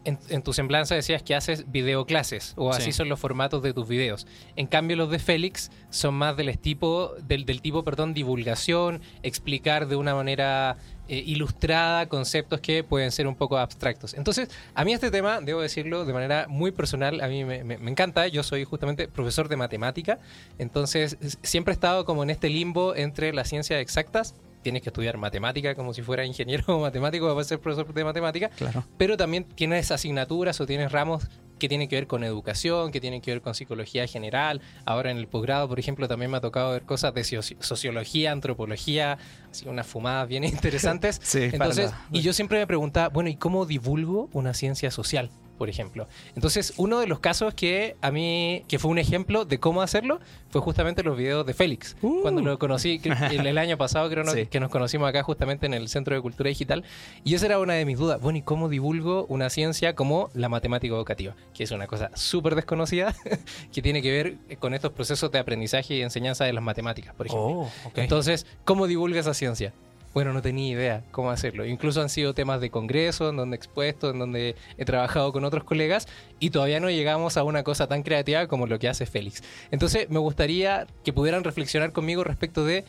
en, en tu semblanza decías que haces videoclases, o así Sí. son los formatos de tus videos. En cambio, los de Félix son más del tipo, del, del tipo, perdón, divulgación, explicar de una manera eh, ilustrada conceptos que pueden ser un poco abstractos. Entonces, a mí este tema, debo decirlo de manera muy personal, a mí me, me- me encanta. Yo soy justamente profesor de matemática, entonces siempre he estado como en este limbo entre las ciencias exactas. Tienes que estudiar matemática como si fuera ingeniero o matemático para ser profesor de matemática Claro. pero también tienes asignaturas o tienes ramos que tienen que ver con educación, que tienen que ver con psicología general. Ahora en el posgrado, por ejemplo, también me ha tocado ver cosas de soci- sociología, antropología, así unas fumadas bien interesantes. Sí, Entonces, y yo siempre me preguntaba, bueno, ¿y cómo divulgo una ciencia social? Por ejemplo. Entonces, uno de los casos que a mí, que fue un ejemplo de cómo hacerlo, fue justamente los videos de Félix. Uh. Cuando lo conocí, que- el, el año pasado creo Sí. que nos conocimos acá justamente en el Centro de Cultura Digital. Y esa era una de mis dudas. Bueno, ¿y cómo divulgo una ciencia como la matemática educativa? Que es una cosa súper desconocida que tiene que ver con estos procesos de aprendizaje y enseñanza de las matemáticas, por ejemplo. Oh. Entonces, ¿cómo divulga esa ciencia? Bueno, no tenía idea cómo hacerlo. Incluso han sido temas de congreso, en donde he expuesto, en donde he trabajado con otros colegas y todavía no llegamos a una cosa tan creativa como lo que hace Félix. Entonces, me gustaría que pudieran reflexionar conmigo respecto de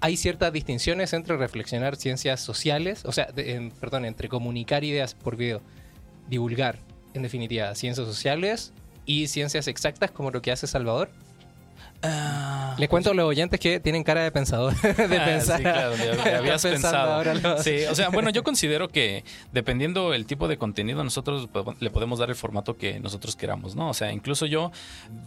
hay ciertas distinciones entre reflexionar ciencias sociales, o sea, perdón, entre comunicar ideas por video, divulgar, en definitiva, ciencias sociales y ciencias exactas como lo que hace Salvador. Ah, Les cuento a los oyentes que tienen cara de pensador, de Ah, pensar. sí, claro, ya Están habías pensado. ahora lo- Sí, o sea, bueno, yo considero que dependiendo el tipo de contenido, nosotros le podemos dar el formato que nosotros queramos, ¿no? O sea, incluso yo,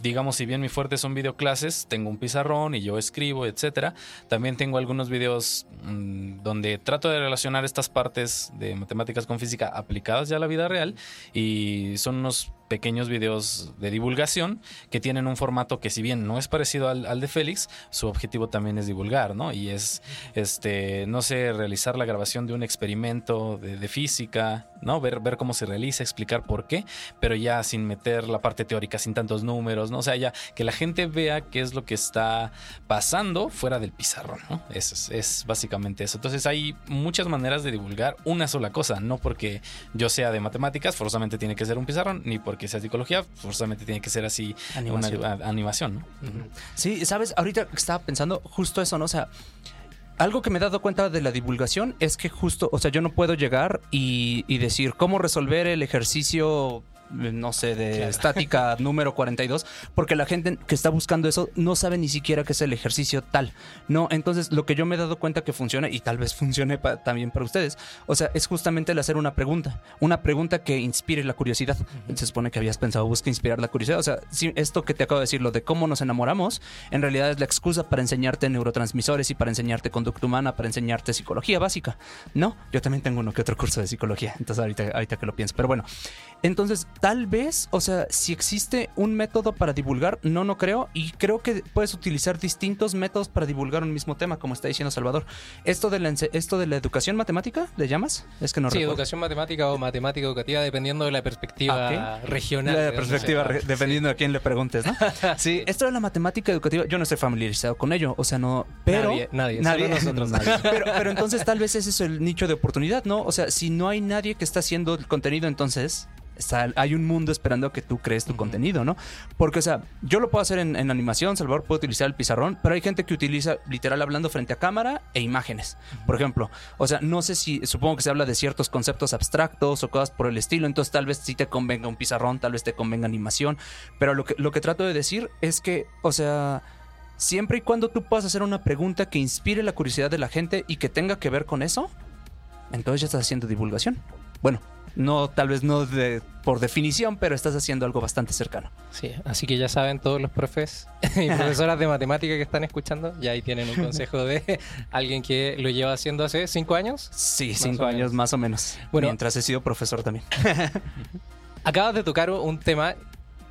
digamos, si bien mi fuerte son videoclases, tengo un pizarrón y yo escribo, etcétera. También tengo algunos videos mm, donde trato de relacionar estas partes de matemáticas con física aplicadas ya a la vida real y son unos pequeños videos de divulgación que tienen un formato que si bien no es parecido al, al de Félix, su objetivo también es divulgar, ¿no? Y es, este, no sé, realizar la grabación de un experimento de, física, ¿no? Ver, ver cómo se realiza, explicar por qué, pero ya sin meter la parte teórica, sin tantos números, ¿no? Sea, ya que la gente vea qué es lo que está pasando fuera del pizarrón, ¿no? Eso es, es básicamente eso. Entonces hay muchas maneras de divulgar una sola cosa, no porque yo sea de matemáticas, forzosamente tiene que ser un pizarrón, ni porque sea psicología, forzosamente tiene que ser así Animación. una a- animación, ¿no? Sí, sabes, ahorita estaba pensando justo eso, ¿no? O sea, algo que me he dado cuenta de la divulgación es que justo, o sea, yo no puedo llegar y, y decir cómo resolver el ejercicio, no sé, de estática número 42, porque la gente que está buscando eso no sabe ni siquiera qué es el ejercicio tal. No, entonces lo que yo me he dado cuenta que funciona, y tal vez funcione pa- también para ustedes, o sea, es justamente el hacer una pregunta, una pregunta que inspire la curiosidad. Se supone que habías pensado, busca inspirar la curiosidad. O sea, si esto que te acabo de decir, lo de cómo nos enamoramos, en realidad es la excusa para enseñarte neurotransmisores y para enseñarte conducta humana, para enseñarte psicología básica. No, yo también tengo uno que otro curso de psicología, entonces ahorita, ahorita que lo pienso. Pero bueno, entonces tal vez, o sea, si existe un método para divulgar, no, no creo, y creo que puedes utilizar distintos métodos para divulgar un mismo tema, como está diciendo Salvador. Esto de la, esto de la educación matemática, ¿le llamas? Es que no sí, recuerdo. educación matemática o matemática educativa, dependiendo de la perspectiva Ah, regional. La de perspectiva, re- dependiendo a quién le preguntes, ¿no? Sí, esto de la matemática educativa, yo no estoy familiarizado con ello, o sea, no, pero... Nadie, nadie, solo nosotros, nadie. Pero, pero entonces tal vez ese es el nicho de oportunidad, ¿no? O sea, si no hay nadie que está haciendo el contenido, entonces... Hay un mundo esperando que tú crees tu contenido, ¿no? Porque, o sea, yo lo puedo hacer en, en animación, Salvador puede utilizar el pizarrón, pero hay gente que utiliza literal hablando frente a cámara e imágenes, por ejemplo. O sea, no sé si, supongo que se habla de ciertos conceptos abstractos o cosas por el estilo, entonces tal vez sí te convenga un pizarrón, tal vez te convenga animación, pero lo que, lo que trato de decir es que, o sea, siempre y cuando tú puedas hacer una pregunta que inspire la curiosidad de la gente y que tenga que ver con eso, entonces ya estás haciendo divulgación. Bueno, no, tal vez no de- por definición, pero estás haciendo algo bastante cercano. Sí, así que ya saben todos los profes y profesoras de matemática que están escuchando, ya ahí tienen un consejo de alguien que lo lleva haciendo hace cinco años. Sí, Más cinco años menos. más o menos. Bueno. mientras he sido profesor también. Acabas de tocar un tema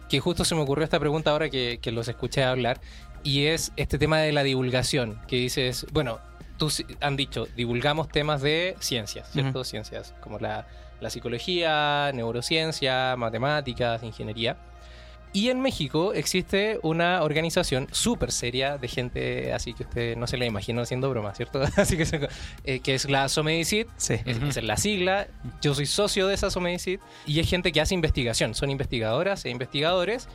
que justo se me ocurrió esta pregunta ahora que, que los escuché hablar, y es este tema de la divulgación, que dices, bueno, tú han dicho, divulgamos temas de ciencias, ¿cierto? Ciencias como la, la psicología, neurociencia, matemáticas, ingeniería. Y en México existe una organización súper seria de gente así que usted no se la imagina haciendo broma, ¿cierto? Así que, se- eh, que es la Somedicit, Sí. es, la sigla. Yo soy socio de esa Somedicit y es gente que hace investigación. Son investigadoras e investigadores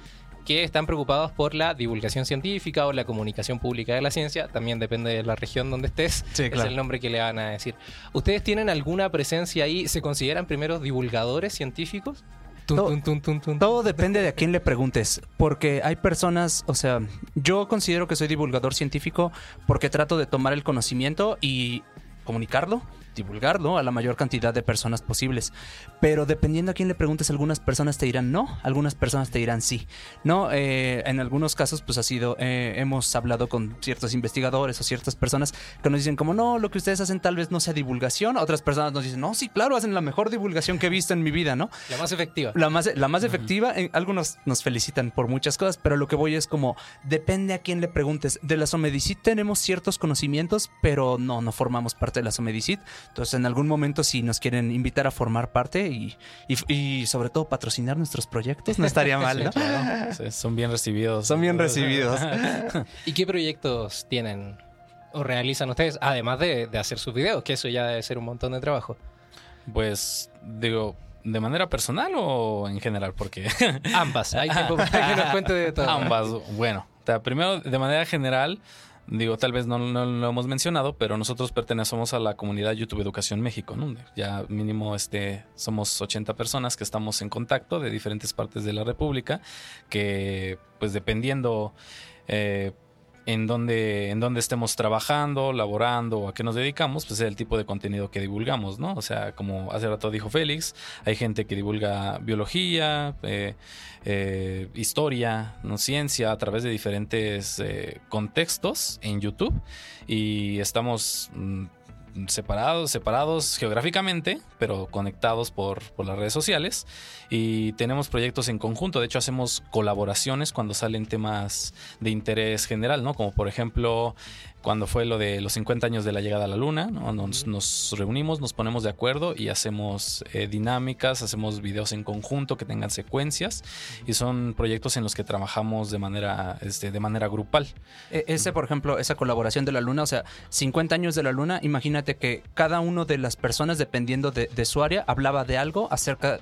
que están preocupados por la divulgación científica o la comunicación pública de la ciencia. También depende de la región donde estés. Sí, Es claro. el nombre que le van a decir. ¿Ustedes tienen alguna presencia ahí? ¿Se consideran primero divulgadores científicos? Tun, tun, tun, tun. Todo depende de a quién le preguntes, porque hay personas, o sea, yo considero que soy divulgador científico porque trato de tomar el conocimiento y comunicarlo divulgarlo a la mayor cantidad de personas posibles. Pero dependiendo a quién le preguntes, algunas personas te dirán no, algunas personas te dirán sí. No, eh, en algunos casos, pues ha sido, eh, hemos hablado con ciertos investigadores o ciertas personas que nos dicen como no, lo que ustedes hacen tal vez no sea divulgación. Otras personas nos dicen, no, sí, claro, hacen la mejor divulgación que he visto en mi vida, ¿no? La más efectiva. La más, la más efectiva, en- algunos nos felicitan por muchas cosas, pero lo que voy es como, depende a quién le preguntes. De la Somedicit tenemos ciertos conocimientos, pero no, no formamos parte de la Somedicit. Entonces, en algún momento, si nos quieren invitar a formar parte y, y, y sobre todo patrocinar nuestros proyectos, no estaría mal, ¿no? Sí, son bien recibidos. Son bien recibidos. ¿Y qué proyectos tienen o realizan ustedes? Además de, de hacer sus videos, que eso ya debe ser un montón de trabajo. Pues digo, ¿de manera personal o en general? Porque Ambas. Hay tiempo para que nos cuente de todo. ambas, bueno, o sea, primero de manera general, digo, tal vez no, no lo hemos mencionado, pero nosotros pertenecemos a la comunidad YouTube Educación México, ¿no? Ya mínimo este, somos 80 personas que estamos en contacto de diferentes partes de la República, que pues dependiendo... eh, en donde, en donde estemos trabajando, laborando o a qué nos dedicamos, pues es el tipo de contenido que divulgamos, ¿no? O sea, como hace rato dijo Félix, hay gente que divulga biología, eh, eh, historia, ciencia a través de diferentes eh, contextos en YouTube y estamos mm, separados, separados geográficamente, pero conectados por, por las redes sociales y tenemos proyectos en conjunto. De hecho, hacemos colaboraciones cuando salen temas de interés general, ¿no? Como por ejemplo, cuando fue lo de los 50 años de la llegada a la Luna, ¿no? nos, nos reunimos, nos ponemos de acuerdo y hacemos eh, dinámicas, hacemos videos en conjunto que tengan secuencias y son proyectos en los que trabajamos de manera, este, de manera grupal. E- Ese, por ejemplo, esa colaboración de la luna, o sea, 50 años de la luna, imagínate que cada uno de las personas, dependiendo de, de su área, hablaba de algo acerca,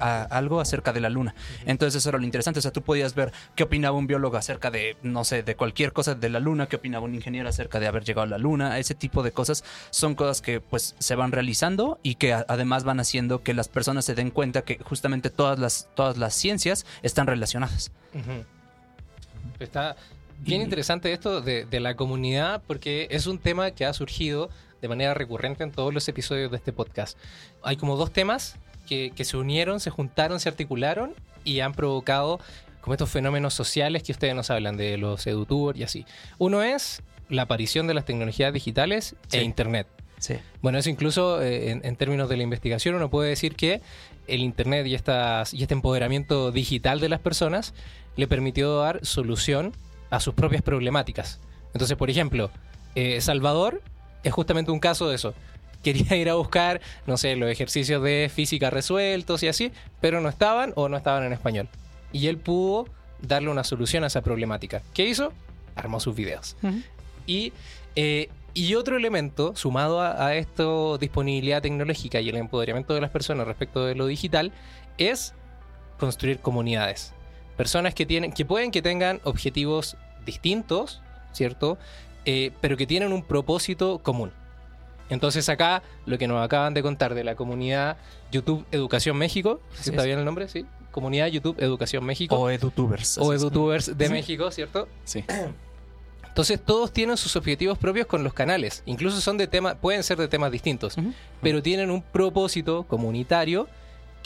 a- algo acerca de la luna. Entonces eso era lo interesante, o sea, tú podías ver qué opinaba un biólogo acerca de, no sé, de cualquier cosa de la luna, qué opinaba un ingeniero acerca de haber llegado a la luna, ese tipo de cosas son cosas que pues se van realizando y que además van haciendo que las personas se den cuenta que justamente todas las, todas las ciencias están relacionadas. Ujú. Está bien interesante esto de, de la comunidad porque es un tema que ha surgido de manera recurrente en todos los episodios de este podcast. Hay como dos temas que, que se unieron, se juntaron, se articularon y han provocado como estos fenómenos sociales que ustedes nos hablan de los edutubers y así. Uno es la aparición de las tecnologías digitales Sí. e Internet. Sí. Bueno, eso incluso eh, en, en términos de la investigación uno puede decir que el Internet y, estas, y este empoderamiento digital de las personas le permitió dar solución a sus propias problemáticas. Entonces, por ejemplo, eh, Salvador es justamente un caso de eso. Quería ir a buscar, no sé, los ejercicios de física resueltos y así, pero no estaban o no estaban en español. Y él pudo darle una solución a esa problemática. ¿Qué hizo? Armó sus videos. Y, eh, y otro elemento, sumado a, a esto, disponibilidad tecnológica y el empoderamiento de las personas respecto de lo digital, es construir comunidades. Personas que, tienen, que pueden que tengan objetivos distintos, ¿cierto? Eh, pero que tienen un propósito común. Entonces acá, lo que nos acaban de contar de la comunidad YouTube Educación México, ¿sí ¿está es. bien el nombre? Sí. Comunidad YouTube Educación México. O edutubers. o. EduTubers de Sí. México, ¿cierto? Sí. Entonces todos tienen sus objetivos propios con los canales. Incluso son de temas, pueden ser de temas distintos, pero tienen un propósito comunitario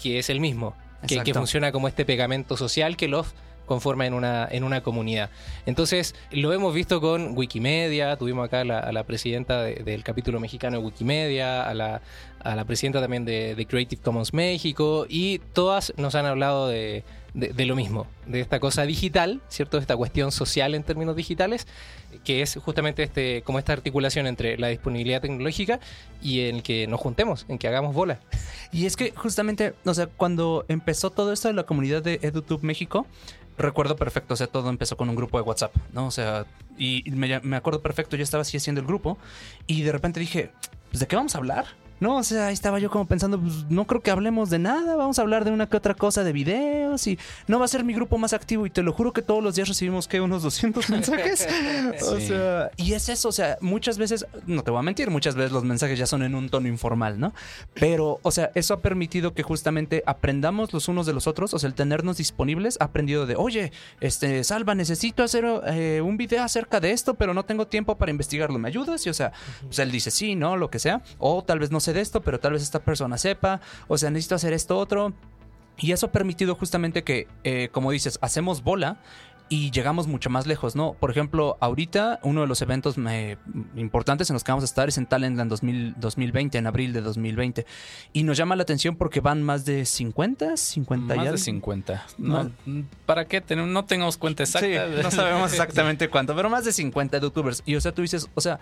que es el mismo, que, funciona como este pegamento social que los conforma en una, en una comunidad. Entonces, lo hemos visto con Wikimedia, tuvimos acá a la, a la presidenta de- del capítulo mexicano de Wikimedia, a la, a la presidenta también de, de Creative Commons México, y todas nos han hablado de, de- de lo mismo, de esta cosa digital, ¿cierto? Esta cuestión social en términos digitales, que es justamente este, como esta articulación entre la disponibilidad tecnológica y en que nos juntemos, en que hagamos bola. Y es que justamente, o sea, cuando empezó todo esto de la comunidad de EduTube México, recuerdo perfecto, o sea, todo empezó con un grupo de WhatsApp, ¿no? O sea, y me, me acuerdo perfecto, yo estaba así haciendo el grupo y de repente dije, pues, ¿de qué vamos a hablar? No, o sea, ahí estaba yo como pensando, pues no creo que hablemos de nada, vamos a hablar de una que otra cosa de videos y no va a ser mi grupo más activo y te lo juro que todos los días recibimos que unos 200 mensajes. O sea, y es eso, o sea, muchas veces, no te voy a mentir, muchas veces los mensajes ya son en un tono informal, ¿no? Pero, o sea, eso ha permitido que justamente aprendamos los unos de los otros, o sea, el tenernos disponibles, ha aprendido de, oye, este, Salva, necesito hacer eh, un video acerca de esto, pero no tengo tiempo para investigarlo, ¿me ayudas? Y, o sea, pues él dice sí, ¿no? Lo que sea. O tal vez no sé de esto, pero tal vez esta persona sepa, o sea, necesito hacer esto otro. Y eso ha permitido justamente que, eh, como dices, hacemos bola y llegamos mucho más lejos, ¿no? Por ejemplo, ahorita uno de los eventos eh, importantes en los que vamos a estar es en Talentland 2000 2020, en abril de 2020. Y nos llama la atención porque van más de 50, 50 y Más de algo. 50. No, ¿Para qué? No tenemos cuenta exacta. Sí, no sabemos exactamente cuánto, pero más de 50 youtubers. Y o sea, tú dices, o sea,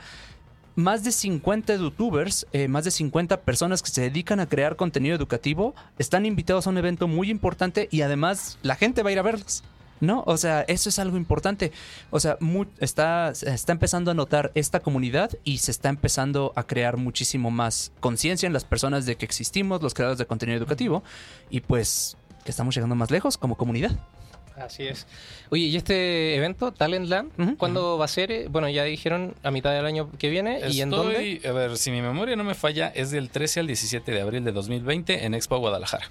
más de 50 youtubers, eh, más de 50 personas que se dedican a crear contenido educativo, están invitados a un evento muy importante y además la gente va a ir a verlos. ¿No? O sea, eso es algo importante. O sea, está, está empezando a notar esta comunidad y se está empezando a crear muchísimo más conciencia en las personas de que existimos, los creadores de contenido educativo, y pues que estamos llegando más lejos como comunidad. Así es. Oye, ¿y este evento, Talentland, Ujú. cuándo va a ser? Eh, Bueno, ya dijeron a mitad del año que viene. ¿Y en dónde? A ver, si mi memoria no me falla, es del 13 al 17 de abril de 2020 en Expo Guadalajara.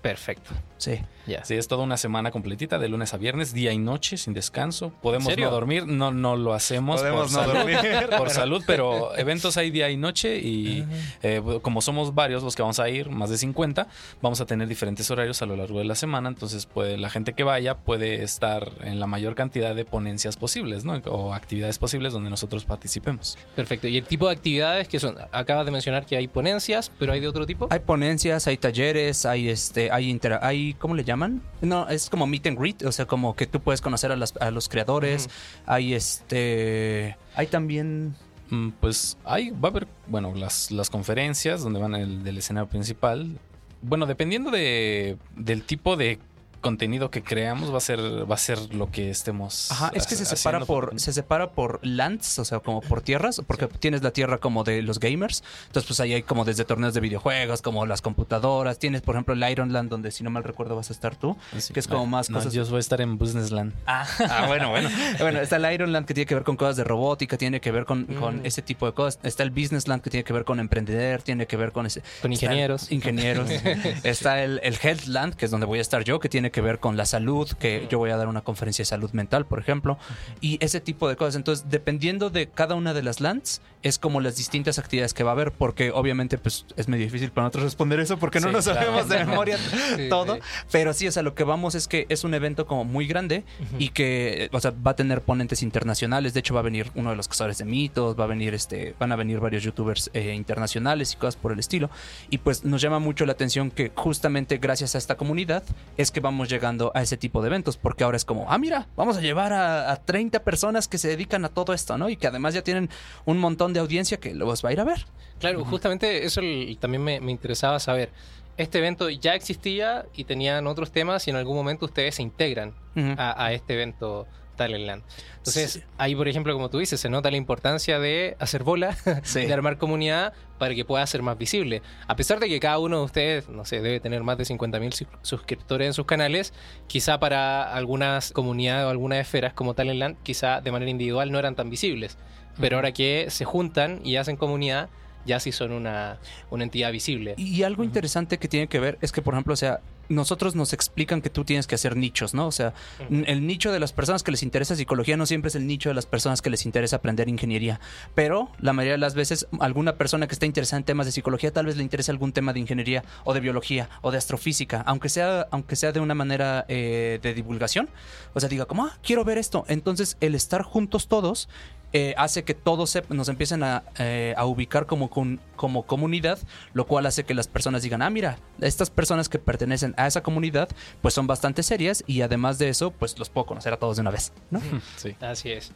Perfecto. Sí. Ya. Sí, es toda una semana completita, de lunes a viernes, día y noche, sin descanso. Podemos no dormir, no, no lo hacemos Podemos por, no salud, dormir. por salud, pero eventos hay día y noche y eh, como somos varios los que vamos a ir, más de 50, vamos a tener diferentes horarios a lo largo de la semana, entonces puede, la gente que vaya puede estar en la mayor cantidad de ponencias posibles, ¿no? O actividades posibles donde nosotros participemos. Perfecto. ¿Y el tipo de actividades que son? Acabas de mencionar que hay ponencias, pero hay de otro tipo. Hay ponencias, hay talleres, hay este, hay intera hay, ¿cómo le llaman? No, es como meet and greet, o sea, como que tú puedes conocer a, las- a los creadores. Hay este, hay también, Mm, Pues hay, va a haber, bueno, las, las conferencias donde van el del escenario principal. Bueno, dependiendo de, del tipo de contenido que creamos, va a ser, va a ser lo que estemos. ajá, es que se separa por, se separa por lands, o sea, como por tierras, porque tienes la tierra como de los gamers. Entonces, pues ahí hay como desde torneos de videojuegos, como las computadoras. Tienes, por ejemplo, el Ironland, donde si no mal recuerdo vas a estar tú, Sí, que es como no, más no, cosas. Yo voy a estar en Businessland. Ah, ah, bueno, bueno. bueno, está el Ironland que tiene que ver con cosas de robótica, tiene que ver con, con Mm. ese tipo de cosas. Está el Businessland que tiene que ver con emprender, tiene que ver con ese. Con está el- ingenieros. ingenieros. está el, el Healthland, que es donde voy a estar yo, que tiene que ver con la salud, que yo voy a dar una conferencia de salud mental, por ejemplo. Y ese tipo de cosas. Entonces, dependiendo de cada una de las lands, es como las distintas actividades que va a haber, porque obviamente, pues es medio difícil para nosotros responder eso, porque no Sí, nos claro. sabemos de memoria Sí, todo. sí. Pero sí, o sea, lo que vamos es que es un evento como muy grande y que, o sea, va a tener ponentes internacionales. De hecho, va a venir uno de los cazadores de mitos, va a venir este, van a venir varios youtubers eh, internacionales y cosas por el estilo. Y pues nos llama mucho la atención que justamente gracias a esta comunidad es que vamos llegando a ese tipo de eventos, porque ahora es como, ah, mira, vamos a llevar a, a 30 personas que se dedican a todo esto, ¿no? Y que además ya tienen un montón de audiencia que los va a ir a ver. Claro, justamente eso el- también me, me interesaba saber. Este evento ya existía y tenían otros temas y en algún momento ustedes se integran a este evento Talentland. Entonces, Sí. ahí, por ejemplo, como tú dices, se nota la importancia de hacer bola, Sí. de armar comunidad para que pueda ser más visible. A pesar de que cada uno de ustedes, no sé, debe tener más de 50.000 sus- suscriptores en sus canales, quizá para algunas comunidades o algunas esferas como Talentland, quizá de manera individual no eran tan visibles. Pero ahora que se juntan y hacen comunidad, ya sí son una, una entidad visible. Y algo interesante que tiene que ver es que, por ejemplo, o sea, nosotros nos explican que tú tienes que hacer nichos, ¿no? O sea, el nicho de las personas que les interesa psicología no siempre es el nicho de las personas que les interesa aprender ingeniería. Pero la mayoría de las veces, alguna persona que está interesada en temas de psicología tal vez le interese algún tema de ingeniería o de biología o de astrofísica, aunque sea, aunque sea de una manera eh, de divulgación. O sea, diga, como, ah, quiero ver esto. Entonces, el estar juntos todos eh, hace que todos se- nos empiecen a, eh, a ubicar como, con- como comunidad, lo cual hace que las personas digan, ah, mira, estas personas que pertenecen a esa comunidad, pues son bastante serias y además de eso, pues los puedo conocer a todos de una vez, ¿no? Sí. Así es.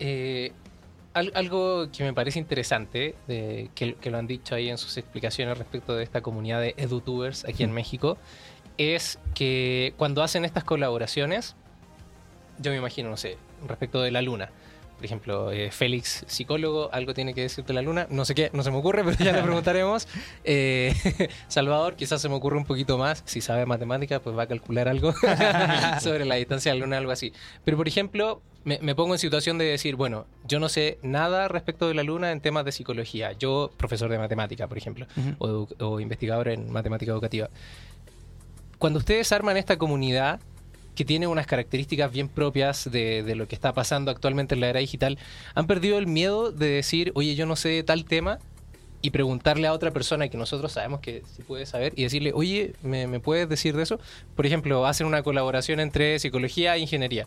Eh, al- algo que me parece interesante, de- que, que lo han dicho ahí en sus explicaciones respecto de esta comunidad de edutubers aquí en México, es que cuando hacen estas colaboraciones, yo me imagino, no sé, respecto de la luna, Por ejemplo, eh, Félix, psicólogo, algo tiene que decirte la luna. No sé qué, no se me ocurre, pero ya le preguntaremos. Eh, Salvador, quizás se me ocurre un poquito más. Si sabe matemática, pues va a calcular algo sobre la distancia de la luna, algo así. Pero, por ejemplo, me, me pongo en situación de decir, bueno, yo no sé nada respecto de la luna en temas de psicología. Yo, profesor de matemática, por ejemplo, o, o investigador en matemática educativa. Cuando ustedes arman esta comunidad que tiene unas características bien propias de, de lo que está pasando actualmente en la era digital, han perdido el miedo de decir, oye, yo no sé tal tema, y preguntarle a otra persona que nosotros sabemos que sí puede saber y decirle, oye, ¿me, me puedes decir de eso? Por ejemplo, hacen una colaboración entre psicología e ingeniería.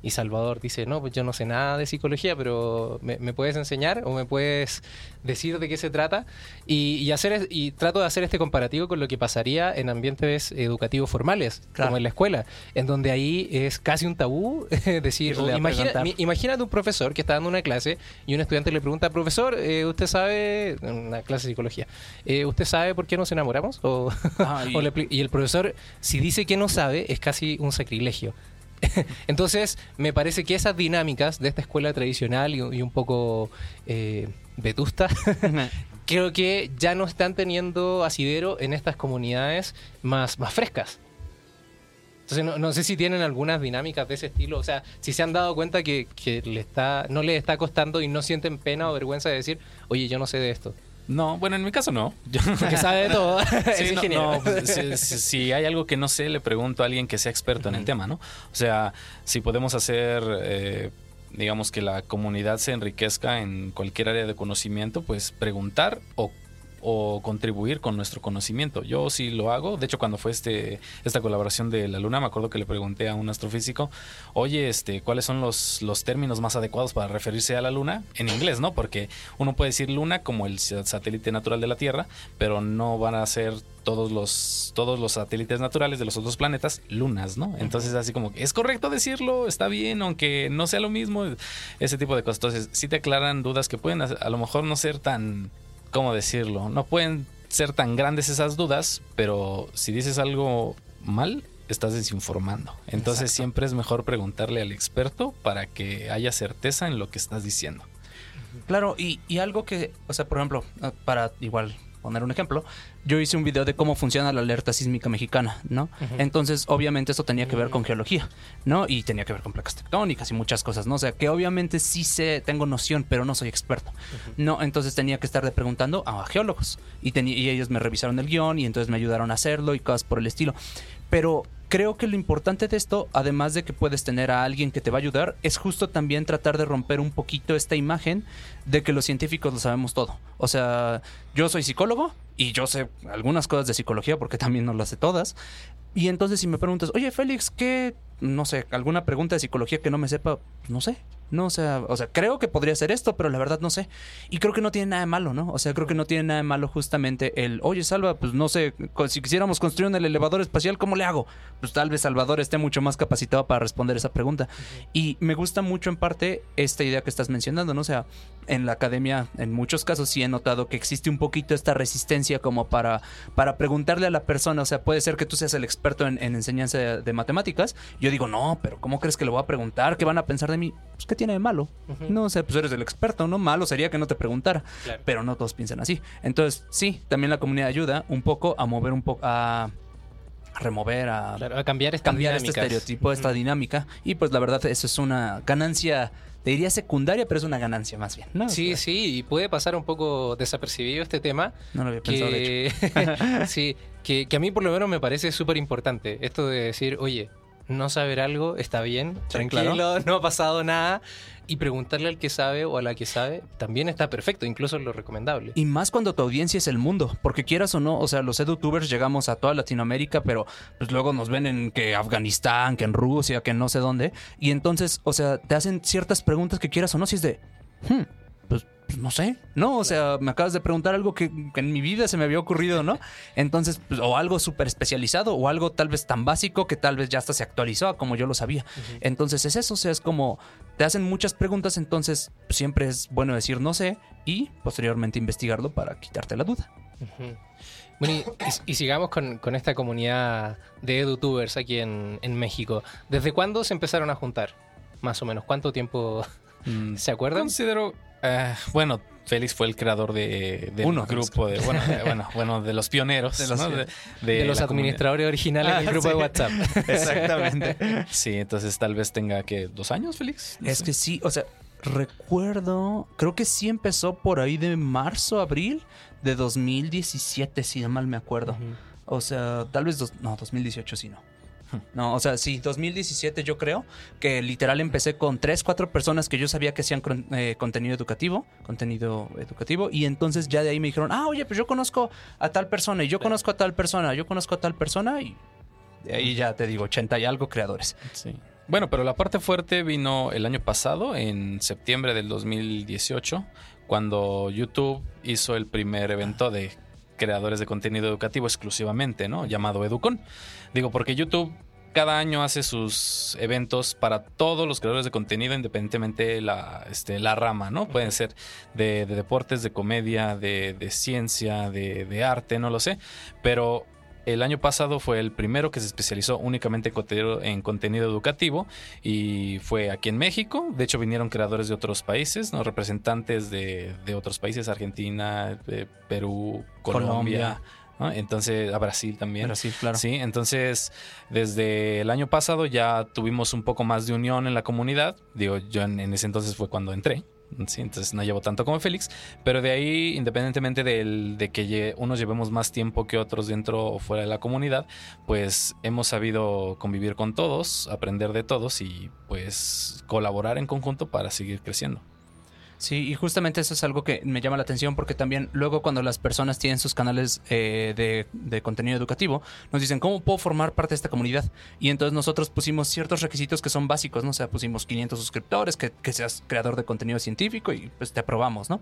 Y Salvador dice, no, pues yo no sé nada de psicología, pero ¿me, me puedes enseñar o me puedes decir de qué se trata? Y, y hacer, y trato de hacer este comparativo con lo que pasaría en ambientes educativos formales, Claro. como en la escuela, en donde ahí es casi un tabú decir, imagina- imagínate un profesor que está dando una clase y un estudiante le pregunta, profesor, eh, ¿usted sabe, una clase de psicología, eh, ¿usted sabe por qué nos enamoramos? O, Ah, y- o le pli- y el profesor, si dice que no sabe, es casi un sacrilegio. Entonces, me parece que esas dinámicas de esta escuela tradicional y, y un poco eh, vetusta, creo que ya no están teniendo asidero en estas comunidades más, más frescas. Entonces, no, no sé si tienen algunas dinámicas de ese estilo. O sea, si se han dado cuenta que, que le está, no les está costando y no sienten pena o vergüenza de decir, oye, yo no sé de esto. No, bueno, en mi caso no. Yo- Porque sabe de todo. Sí, no, no, pues, si, si- si hay algo que no sé, le pregunto a alguien que sea experto en el tema, ¿no? O sea, si podemos hacer, eh, digamos, que la comunidad se enriquezca en cualquier área de conocimiento, pues preguntar o, o contribuir con nuestro conocimiento. Yo sí lo hago. De hecho, cuando fue este esta colaboración de la Luna, me acuerdo que le pregunté a un astrofísico, oye, este, ¿cuáles son los, los términos más adecuados para referirse a la Luna? En inglés, ¿no? Porque uno puede decir Luna como el sa- satélite natural de la Tierra, pero no van a ser todos los todos los satélites naturales de los otros planetas lunas, ¿no? Entonces así como que es correcto decirlo, está bien, aunque no sea lo mismo, ese tipo de cosas. Entonces sí te aclaran dudas que pueden a, a lo mejor no ser tan, ¿cómo decirlo? No pueden ser tan grandes esas dudas, pero si dices algo mal estás desinformando. Entonces Exacto. siempre es mejor preguntarle al experto para que haya certeza en lo que estás diciendo. Claro, y, y algo que, o sea, por ejemplo, eh, para igual poner un ejemplo, yo hice un video de cómo funciona la alerta sísmica mexicana, ¿no? Entonces, obviamente esto tenía que ver con geología, ¿no? Y tenía que ver con placas tectónicas y muchas cosas, ¿no? O sea, que obviamente sí sé, tengo noción, pero no soy experto, ¿no? Entonces tenía que estarle preguntando a geólogos y, y ellos me revisaron el guion y entonces me ayudaron a hacerlo y cosas por el estilo. Pero creo que lo importante de esto, además de que puedes tener a alguien que te va a ayudar, es justo también tratar de romper un poquito esta imagen de que los científicos lo sabemos todo. O sea, yo soy psicólogo y yo sé algunas cosas de psicología porque también no las sé todas. Y entonces si me preguntas, oye Félix, ¿qué, no sé, alguna pregunta de psicología que no me sepa? Pues no sé. No, o sea, o sea, creo que podría ser esto, pero la verdad no sé. Y creo que no tiene nada de malo, ¿no? O sea, creo que no tiene nada de malo justamente el, oye, Salva, pues no sé, si quisiéramos construir un elevador espacial, ¿cómo le hago? Pues tal vez Salvador esté mucho más capacitado para responder esa pregunta. Y me gusta mucho en parte esta idea que estás mencionando, ¿no? O sea, en la academia, en muchos casos sí he notado que existe un poquito esta resistencia como para, para preguntarle a la persona, o sea, puede ser que tú seas el experto en, en enseñanza de, de matemáticas. Yo digo, no, pero ¿cómo crees que lo voy a preguntar? ¿Qué van a pensar de mí? Pues, ¿qué tiene de malo? No, sea, pues eres el experto, ¿no? Malo sería que no te preguntara. Claro. Pero no todos piensan así. Entonces, sí, también la comunidad ayuda un poco a mover un poco, a, remover, a Claro, a cambiar cambiar este estereotipo, esta dinámica. Y pues la verdad, eso es una ganancia, te diría secundaria, pero es una ganancia más bien. ¿no? Sí, sí, y puede pasar un poco desapercibido este tema. No lo había pensado, de hecho. Que, sí, que, que a mí por lo menos me parece súper importante. Esto de decir, oye, no saber algo está bien, tranquilo, claro. no ha pasado nada. Y preguntarle al que sabe o a la que sabe también está perfecto, incluso es lo recomendable. Y más cuando tu audiencia es el mundo, porque quieras o no, o sea, los edutubers llegamos a toda Latinoamérica, pero pues luego nos ven en que Afganistán, que en Rusia, que en no sé dónde, y entonces, o sea, te hacen ciertas preguntas que quieras o no, si es de, "Hmm, pues, no sé, no, o sea, me acabas de preguntar algo que, que en mi vida se me había ocurrido, ¿no? Entonces, pues, o algo súper especializado, o algo tal vez tan básico que tal vez ya hasta se actualizó a como yo lo sabía. Entonces es eso, o sea, es como te hacen muchas preguntas, entonces pues, siempre es bueno decir no sé y posteriormente investigarlo para quitarte la duda. Bueno, y sigamos con, con esta comunidad de edutubers aquí en, en México. ¿Desde cuándo se empezaron a juntar? Más o menos, ¿cuánto tiempo Mm, ¿Se acuerdan? Considero, eh, bueno, Félix fue el creador de, Uno. grupo de, bueno, de- bueno, bueno, de los pioneros, De los- ¿no? de, De, los administradores originales Ah, del grupo sí. de WhatsApp. Exactamente. Sí, entonces tal vez tenga que dos años, Félix. No Es sé. que sí, o sea, recuerdo, creo que sí empezó por ahí de marzo, abril de 2017, si no mal me acuerdo. O sea, tal vez, dos- no, 2018 sí no. No, o sea, sí, 2017 yo creo que literal empecé con tres, cuatro personas que yo sabía que hacían eh, contenido educativo, contenido educativo, y entonces ya de ahí me dijeron, ah, oye, pues yo conozco a tal persona, y yo conozco a tal persona, yo conozco a tal persona, y de ahí ya te digo, 80 y algo creadores. Sí. Bueno, pero la parte fuerte vino el año pasado, en septiembre del 2018, cuando YouTube hizo el primer evento de creadores de contenido educativo exclusivamente, ¿no? Llamado Educon. Digo, porque YouTube cada año hace sus eventos para todos los creadores de contenido, independientemente la, este, la rama, ¿no? Pueden ser de, de deportes, de comedia, de, de ciencia, de, de arte, no lo sé. Pero el año pasado fue el primero que se especializó únicamente en contenido, en contenido educativo y fue aquí en México. De hecho, vinieron creadores de otros países, ¿no? representantes de, de otros países, Argentina, eh, Perú, Colombia. Colombia. ¿no? Entonces, a Brasil también. Sí, claro. Sí, entonces desde el año pasado ya tuvimos un poco más de unión en la comunidad. Digo, yo en, en ese entonces fue cuando entré. Sí, entonces no llevo tanto como Félix, pero de ahí, independientemente de que unos llevemos más tiempo que otros dentro o fuera de la comunidad, pues hemos sabido convivir con todos, aprender de todos y pues colaborar en conjunto para seguir creciendo. Sí, y justamente eso es algo que me llama la atención porque también luego cuando las personas tienen sus canales eh, de, de contenido educativo, nos dicen, ¿cómo puedo formar parte de esta comunidad? Y entonces nosotros pusimos ciertos requisitos que son básicos, ¿no? O sea, pusimos 500 suscriptores, que, que seas creador de contenido científico y pues te aprobamos, ¿no?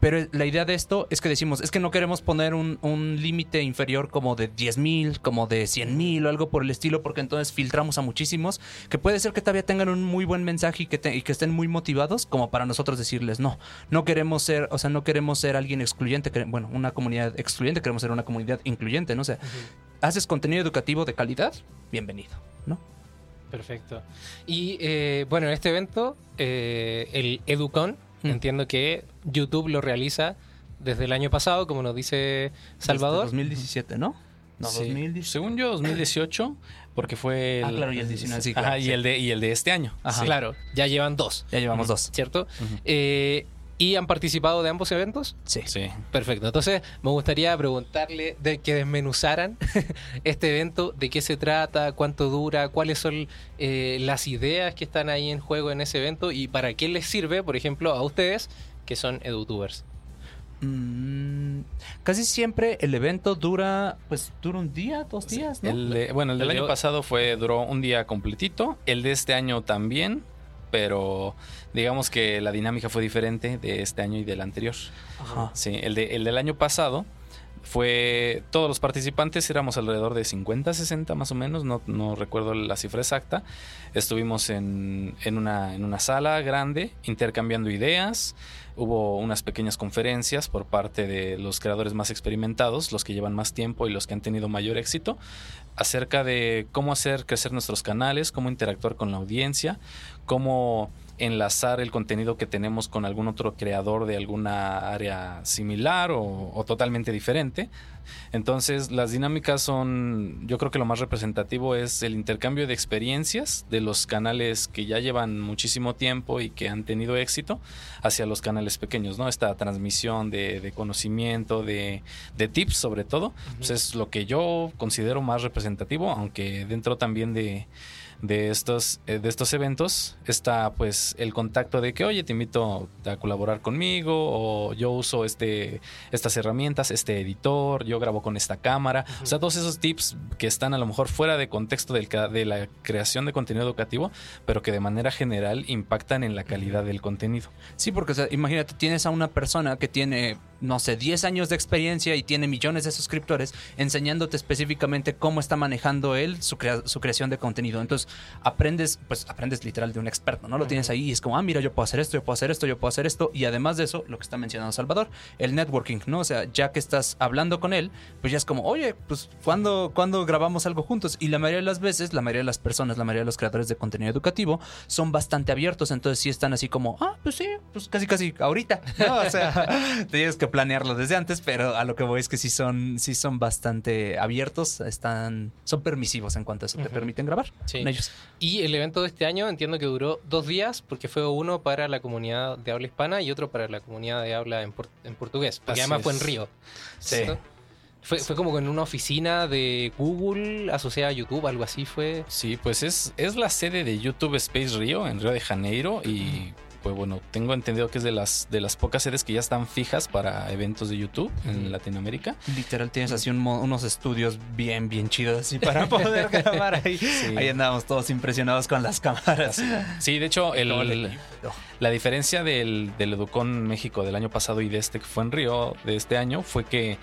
Pero la idea de esto es que decimos, es que no queremos poner un, un límite inferior como de 10 mil, como de 100 mil o algo por el estilo, porque entonces filtramos a muchísimos, que puede ser que todavía tengan un muy buen mensaje y que, te- y que estén muy motivados, como para nosotros decirles, no, no queremos ser, o sea, no queremos ser alguien excluyente, bueno, una comunidad excluyente, queremos ser una comunidad incluyente, ¿no? O sea, haces contenido educativo de calidad, bienvenido, ¿no? Perfecto. Y eh, bueno, en este evento, eh, el Educon, Mm. entiendo que YouTube lo realiza desde el año pasado, como nos dice Salvador. Desde 2017, ¿no? No, Sí. 2017. Según yo, 2018, porque fue Ah, claro, y el 19, sí, Ajá, claro, y, sí. el de, y el de este año. Ajá. Sí. Claro, ya llevan dos, Ya llevamos dos. ¿cierto? Eh, ¿Y han participado de ambos eventos? Sí. Sí. Perfecto. Entonces, me gustaría preguntarle de que desmenuzaran este evento, de qué se trata, cuánto dura, cuáles son eh, las ideas que están ahí en juego en ese evento y para qué les sirve, por ejemplo, a ustedes que son edutubers. Mm, casi siempre el evento dura, pues, dura un día, dos días, ¿no? El de- bueno, el del El de- año pasado fue duró un día completito. El de este año también, pero digamos que la dinámica fue diferente de este año y del anterior. Ajá. Sí, el, de, el del año pasado fue todos los participantes éramos alrededor de 50, 60 más o menos, no, no recuerdo la cifra exacta. Estuvimos en, en, una, en una sala grande intercambiando ideas. Hubo unas pequeñas conferencias por parte de los creadores más experimentados, los que llevan más tiempo y los que han tenido mayor éxito, acerca de cómo hacer crecer nuestros canales, cómo interactuar con la audiencia, cómo enlazar el contenido que tenemos con algún otro creador de alguna área similar o, totalmente diferente. Entonces las dinámicas son, yo creo que lo más representativo es el intercambio de experiencias de los canales que ya llevan muchísimo tiempo y que han tenido éxito hacia los canales pequeños, ¿no? Esta transmisión de, de conocimiento, de, de tips sobre todo, pues es lo que yo considero más representativo, aunque dentro también de de estos, eh, de estos eventos está pues el contacto de que, oye, te invito a colaborar conmigo o yo uso este, estas herramientas, este editor, yo grabo con esta cámara. O sea, todos esos tips que están a lo mejor fuera de contexto del de la creación de contenido educativo, pero que de manera general impactan en la calidad del contenido. Sí, porque o sea, imagínate, tienes a una persona que tiene, no sé, 10 años de experiencia y tiene millones de suscriptores enseñándote específicamente cómo está manejando él su, crea- su creación de contenido. Entonces, aprendes, pues aprendes literal de un experto, ¿no? Lo tienes ahí y es como, ah, mira, yo puedo hacer esto, yo puedo hacer esto, yo puedo hacer esto. Y además de eso, lo que está mencionando Salvador, el networking, ¿no? O sea, ya que estás hablando con él, pues ya es como, oye, pues ¿cuándo, ¿cuándo grabamos algo juntos? Y la mayoría de las veces, la mayoría de las personas, la mayoría de los creadores de contenido educativo son bastante abiertos, entonces sí están así como, ah, pues sí, pues casi casi ahorita, ¿no? O sea, tienes que planearlo desde antes, pero a lo que voy es que sí son, sí son bastante abiertos, están, son permisivos en cuanto a eso, te permiten grabar Sí. Ellos. Y el evento de este año entiendo que duró dos días porque fue uno para la comunidad de habla hispana y otro para la comunidad de habla en, por- en portugués. Porque Así además fue en. Río. Sí. Fue, fue como en una oficina de Google asociada a YouTube, algo así fue. Sí, pues es, es la sede de YouTube Space Rio en Río de Janeiro y pues bueno, tengo entendido que es de las, de las pocas sedes que ya están fijas para eventos de YouTube en Latinoamérica. Literal tienes así un unos estudios bien, bien chidos así para poder grabar ahí. Ahí andábamos todos impresionados con las cámaras. Sí, de hecho, el, el. La diferencia del, del Educón México del año pasado y de este que fue en Río de este año fue que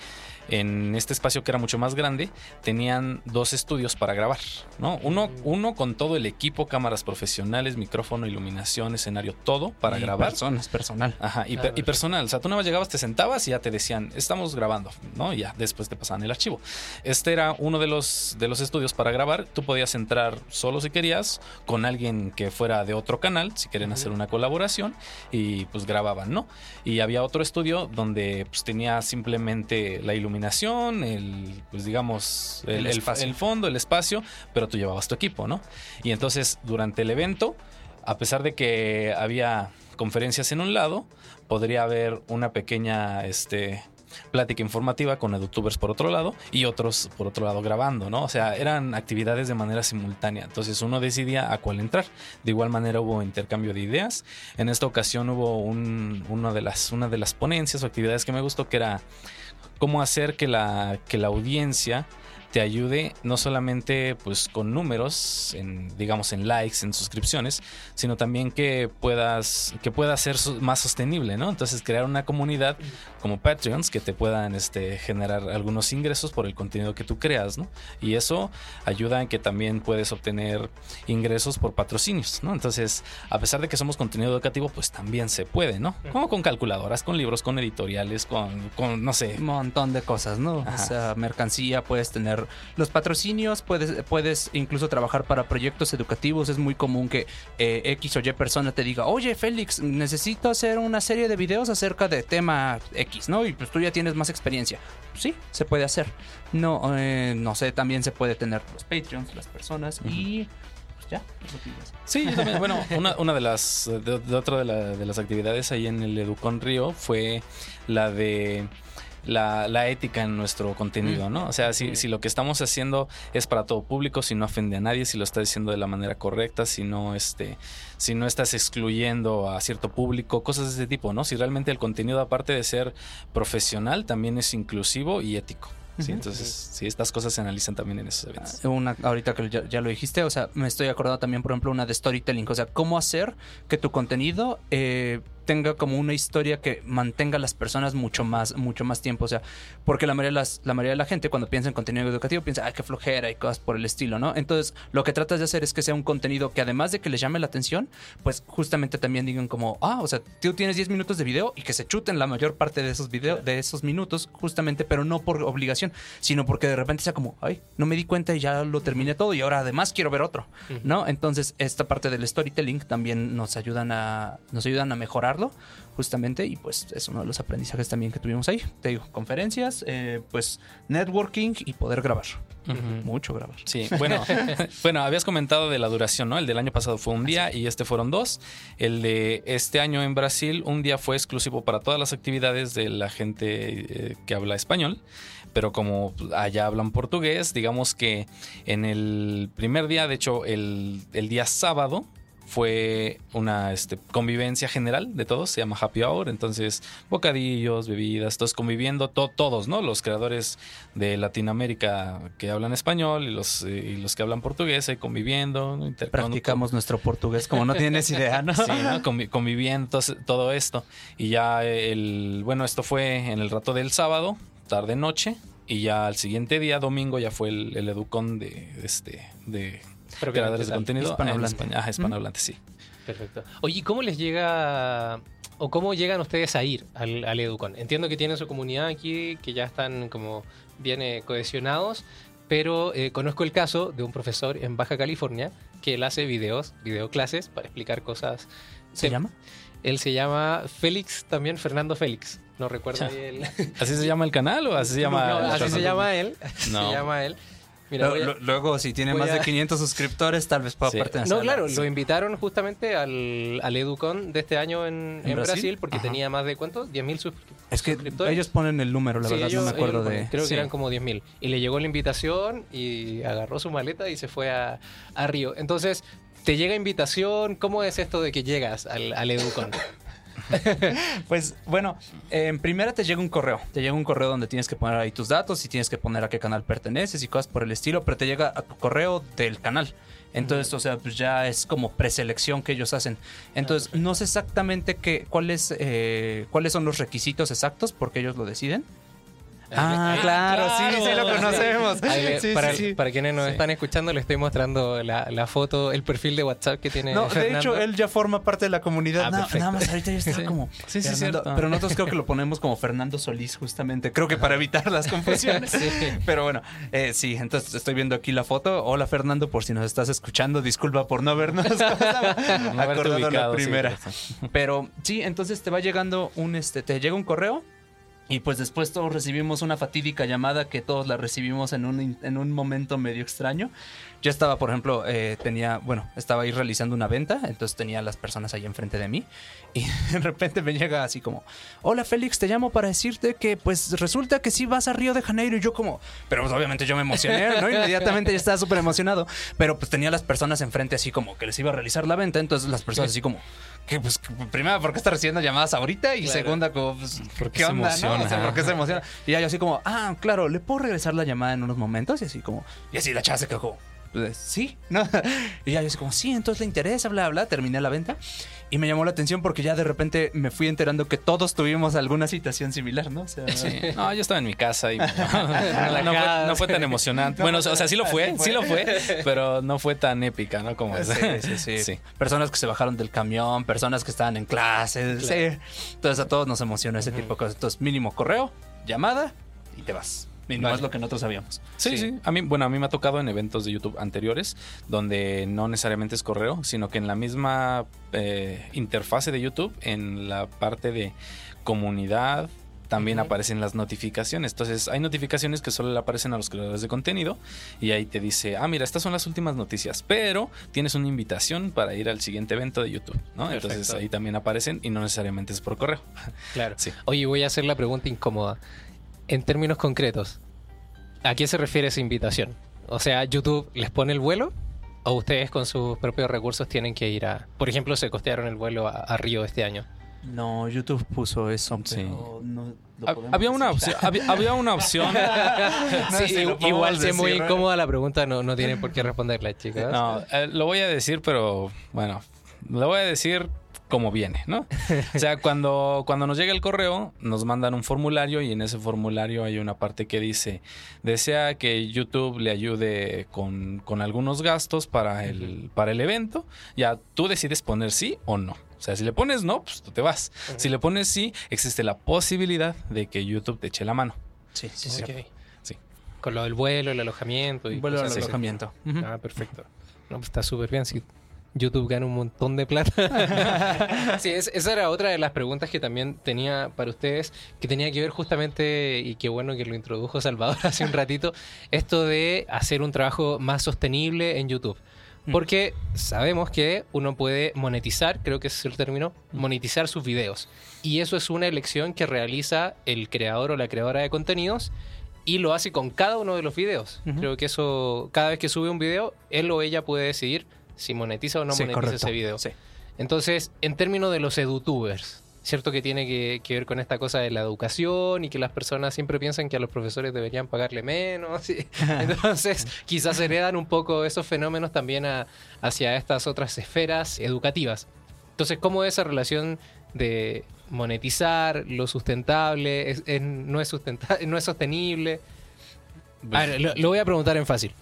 en este espacio que era mucho más grande tenían dos estudios para grabar, ¿no? Uno, uno con todo el equipo, cámaras profesionales, micrófono, iluminación, escenario, todo para Y grabar. Personas, personal. Ajá, y, per- y personal. O sea, tú nada más llegabas, te sentabas y ya te decían, estamos grabando, ¿no? Y ya después te pasaban el archivo. Este era uno de los, de los estudios para grabar. Tú podías entrar solo si querías, con alguien que fuera de otro canal, si querían hacer una colaboración, y pues grababan, ¿no? Y había otro estudio donde pues tenía simplemente la iluminación, el, pues digamos, el, El fondo, el espacio, pero tú llevabas tu equipo, ¿no? Y entonces durante el evento, a pesar de que había conferencias en un lado, podría haber una pequeña este, plática informativa con youtubers por otro lado y otros por otro lado grabando, ¿no? O sea, eran actividades de manera simultánea. Entonces uno decidía a cuál entrar. De igual manera hubo intercambio de ideas. En esta ocasión hubo un- una, de las, una de las ponencias o actividades que me gustó que era cómo hacer que la, que la audiencia te ayude no solamente pues con números en digamos en likes en suscripciones sino también que puedas que pueda ser más sostenible no entonces crear una comunidad como Patreons que te puedan este generar algunos ingresos por el contenido que tú creas no y eso ayuda en que también puedes obtener ingresos por patrocinios no entonces a pesar de que somos contenido educativo pues también se puede no como con calculadoras con libros con editoriales con, con no sé. Un montón de cosas, ¿no? Ajá. O sea, mercancía, puedes tener los patrocinios, puedes, puedes incluso trabajar para proyectos educativos. Es muy común que eh, X o Y persona te diga, oye Félix, necesito hacer una serie de videos acerca de tema X, ¿no? Y pues tú ya tienes más experiencia. Sí, se puede hacer. No, eh, no sé, también se puede tener los Patreons, las personas y pues ya. Sí, yo también. Bueno, una, una de las de, de otra de, la- de las actividades ahí en el Educon Río fue la de la, la ética en nuestro contenido, ¿no? O sea, si, si lo que estamos haciendo es para todo público, si no ofende a nadie, si lo estás diciendo de la manera correcta, si no este, si no estás excluyendo a cierto público, cosas de ese tipo, ¿no? Si realmente el contenido, aparte de ser profesional, también es inclusivo y ético. Sí, entonces, sí, estas cosas se analizan también en esos eventos. Una, ahorita que ya, ya lo dijiste, o sea, me estoy acordando también, por ejemplo, una de storytelling, o sea, cómo hacer que tu contenido eh, tenga como una historia que mantenga a las personas mucho más, mucho más tiempo, o sea, porque la mayoría de las, la mayoría de la gente cuando piensa en contenido educativo piensa, ay, qué flojera y cosas por el estilo, ¿no? Entonces, lo que tratas de hacer es que sea un contenido que además de que les llame la atención, pues justamente también digan como, ah, o sea, tú tienes 10 minutos de video y que se chuten la mayor parte de esos videos, de esos minutos, justamente, pero no por obligación, sino porque de repente sea como, ay, no me di cuenta y ya lo terminé todo y ahora además quiero ver otro, ¿no? Entonces, esta parte del storytelling también nos ayudan a, nos ayudan a justamente, y pues es uno de los aprendizajes también que tuvimos ahí. Te digo, conferencias, eh, pues networking y poder grabar. Mucho grabar. Sí, bueno, bueno, habías comentado de la duración, ¿no? El del año pasado fue un día y este fueron dos. El de este año en Brasil, un día fue exclusivo para todas las actividades de la gente eh, que habla español. Pero como allá hablan portugués, digamos que en el primer día, de hecho, el, el día sábado, fue una este, convivencia general de todos, se llama Happy Hour, entonces bocadillos, bebidas, todos conviviendo, to- todos, ¿no? Los creadores de Latinoamérica que hablan español y los, eh, y los que hablan portugués ahí conviviendo, ¿no? Practicamos nuestro portugués como no tienes idea, ¿no? Sí, ¿no? Convi- conviviendo todo- todo esto. Y ya el, bueno, esto fue en el rato del sábado, tarde noche, y ya al siguiente día, domingo, ya fue el, el educón de, este, de creadores de contenido Hispanohablante. en España. Ajá, hispanohablante, sí. Perfecto. Oye, ¿y cómo les llega o cómo llegan ustedes a ir al, al Educon? Entiendo que tienen su comunidad aquí, que ya están como bien eh, cohesionados, pero eh, conozco el caso de un profesor en Baja California que él hace videos, videoclases para explicar cosas. ¿Se llama? Él se llama Félix, también Fernando Félix. No recuerdo ahí el... ¿Así se llama el canal o así se llama? No, el así se canal? llama él. así No. Se llama él. Mira, a- Luego, si tiene más a- de 500 suscriptores, tal vez pueda Sí. pertenecer. No, a la- claro, sí. lo invitaron justamente al, al Educon de este año en, ¿En en Brasil? Brasil? porque Ajá. tenía más de ¿cuántos? 10.000 suscriptores. Es que suscriptores. ellos ponen el número, la Sí, verdad, ellos- no me acuerdo ellos de... Creo sí. que eran como 10.000. Y le llegó la invitación y agarró su maleta y se fue a, a Río. Entonces, ¿te llega invitación? ¿Cómo es esto de que llegas al, al Educon? Pues bueno, en primera te llega un correo. Te llega un correo donde tienes que poner ahí tus datos y tienes que poner a qué canal perteneces y cosas por el estilo, pero te llega a tu correo del canal. Entonces, o sea, pues ya es como preselección que ellos hacen. Entonces, no sé exactamente qué, cuáles, eh, cuáles son los requisitos exactos porque ellos lo deciden. Ah, claro, sí, sí lo conocemos. Sí, para, sí. para quienes nos Sí. están escuchando, le estoy mostrando la, la foto, el perfil de WhatsApp que tiene No, de hecho, él ya forma parte de la comunidad. Ah, Na- perfecto. nada más ahorita ya está Sí. como. Sí, sí, cierto. Pero nosotros creo que lo ponemos como Fernando Solís, justamente. Creo que para evitar las confusiones. Sí. Pero bueno, eh, sí, entonces estoy viendo aquí la foto. Hola, Fernando, por si nos estás escuchando. Disculpa por no habernos No acordado la ubicado, sí, primera. pero sí. Pero sí, entonces te va llegando un, este, te llega un correo. Y pues después todos recibimos una fatídica llamada que todos la recibimos en un, en un momento medio extraño. Yo estaba, por ejemplo, eh, tenía, bueno, estaba ahí realizando una venta, entonces tenía a las personas ahí enfrente de mí y de repente me llega así como, hola Félix, te llamo para decirte que pues resulta que sí vas a Río de Janeiro y yo como, pero pues obviamente yo me emocioné, ¿no? Inmediatamente ya estaba súper emocionado, pero pues tenía a las personas enfrente así como que les iba a realizar la venta, entonces las personas así como, que pues, que, primera, ¿por qué está recibiendo llamadas ahorita? Y Claro. segunda, como, pues, ¿Por qué ¿qué se onda, no? emociona? O sea, ¿por qué se emociona? Y ya yo así como, ah, claro, ¿le puedo regresar la llamada en unos momentos? Y así como, y así la chava se quedó como, pues, sí, ¿no? Y ya yo así como, sí, entonces le interesa, bla, bla, terminé la venta. Y me llamó la atención porque ya de repente me fui enterando que todos tuvimos alguna situación similar, ¿no? O sea, Sí. No, yo estaba en mi casa y no, la no fue, no fue tan emocionante. Bueno, o sea, sí lo fue, sí lo fue, pero no fue tan épica, ¿no? Como Sí, sí, sí, Sí. Personas que se bajaron del camión, personas que estaban en clases. Sí. Entonces a todos nos emociona ese tipo de cosas. Entonces, mínimo correo, llamada y te vas. Mínimo Vale. es lo que nosotros sabíamos. Sí, sí, A mí, bueno, a mí me ha tocado en eventos de YouTube anteriores donde no necesariamente es correo, sino que en la misma eh, interfase de YouTube, en la parte de comunidad, también aparecen las notificaciones. Entonces, hay notificaciones que solo le aparecen a los creadores de contenido y ahí te dice, ah, mira, estas son las últimas noticias, pero tienes una invitación para ir al siguiente evento de YouTube, ¿no? Entonces ahí también aparecen y no necesariamente es por correo. Claro. Sí. Oye, voy a hacer la pregunta incómoda. En términos concretos, ¿a qué se refiere esa invitación? O sea, ¿YouTube les pone el vuelo? ¿O ustedes con sus propios recursos tienen que ir a... Por ejemplo, se costearon el vuelo a, a Río este año. No, YouTube puso eso, Sí. pero no lo Hab- podemos Había una opción, había, había una opción. No, Sí, igual es muy incómoda la pregunta, no, no tienen por qué responderla, chicas. No, eh, lo voy a decir, pero bueno, lo voy a decir como viene, ¿no? O sea, cuando, cuando nos llega el correo, nos mandan un formulario y en ese formulario hay una parte que dice, desea que YouTube le ayude con, con algunos gastos para el, para el evento. Ya tú decides poner sí o no. O sea, si le pones no, pues tú te vas. Si le pones sí, existe la posibilidad de que YouTube te eche la mano. Sí, sí, sí. Ok. Sí. Con lo del vuelo, el alojamiento y cosas así. alojamiento. Ah, perfecto. No, pues está súper bien. Si YouTube gana un montón de plata. sí, es- esa era otra de las preguntas que también tenía para ustedes, que tenía que ver justamente, y qué bueno que lo introdujo Salvador hace un ratito, esto de hacer un trabajo más sostenible en YouTube. Porque sabemos que uno puede monetizar, creo que ese es el término, monetizar sus videos. Y eso es una elección que realiza el creador o la creadora de contenidos y lo hace con cada uno de los videos. Creo que eso, cada vez que sube un video, él o ella puede decidir si monetiza o no Sí, monetiza correcto. ese video. Sí. Entonces, en términos de los edutubers, cierto que tiene que, que ver con esta cosa de la educación y que las personas siempre piensan que a los profesores deberían pagarle menos. y- Entonces, quizás heredan un poco esos fenómenos también a- hacia estas otras esferas educativas. Entonces, ¿cómo es esa relación de monetizar lo sustentable? Es- es- no, es sustenta- no es sostenible? A ver, lo, lo voy a preguntar en fácil.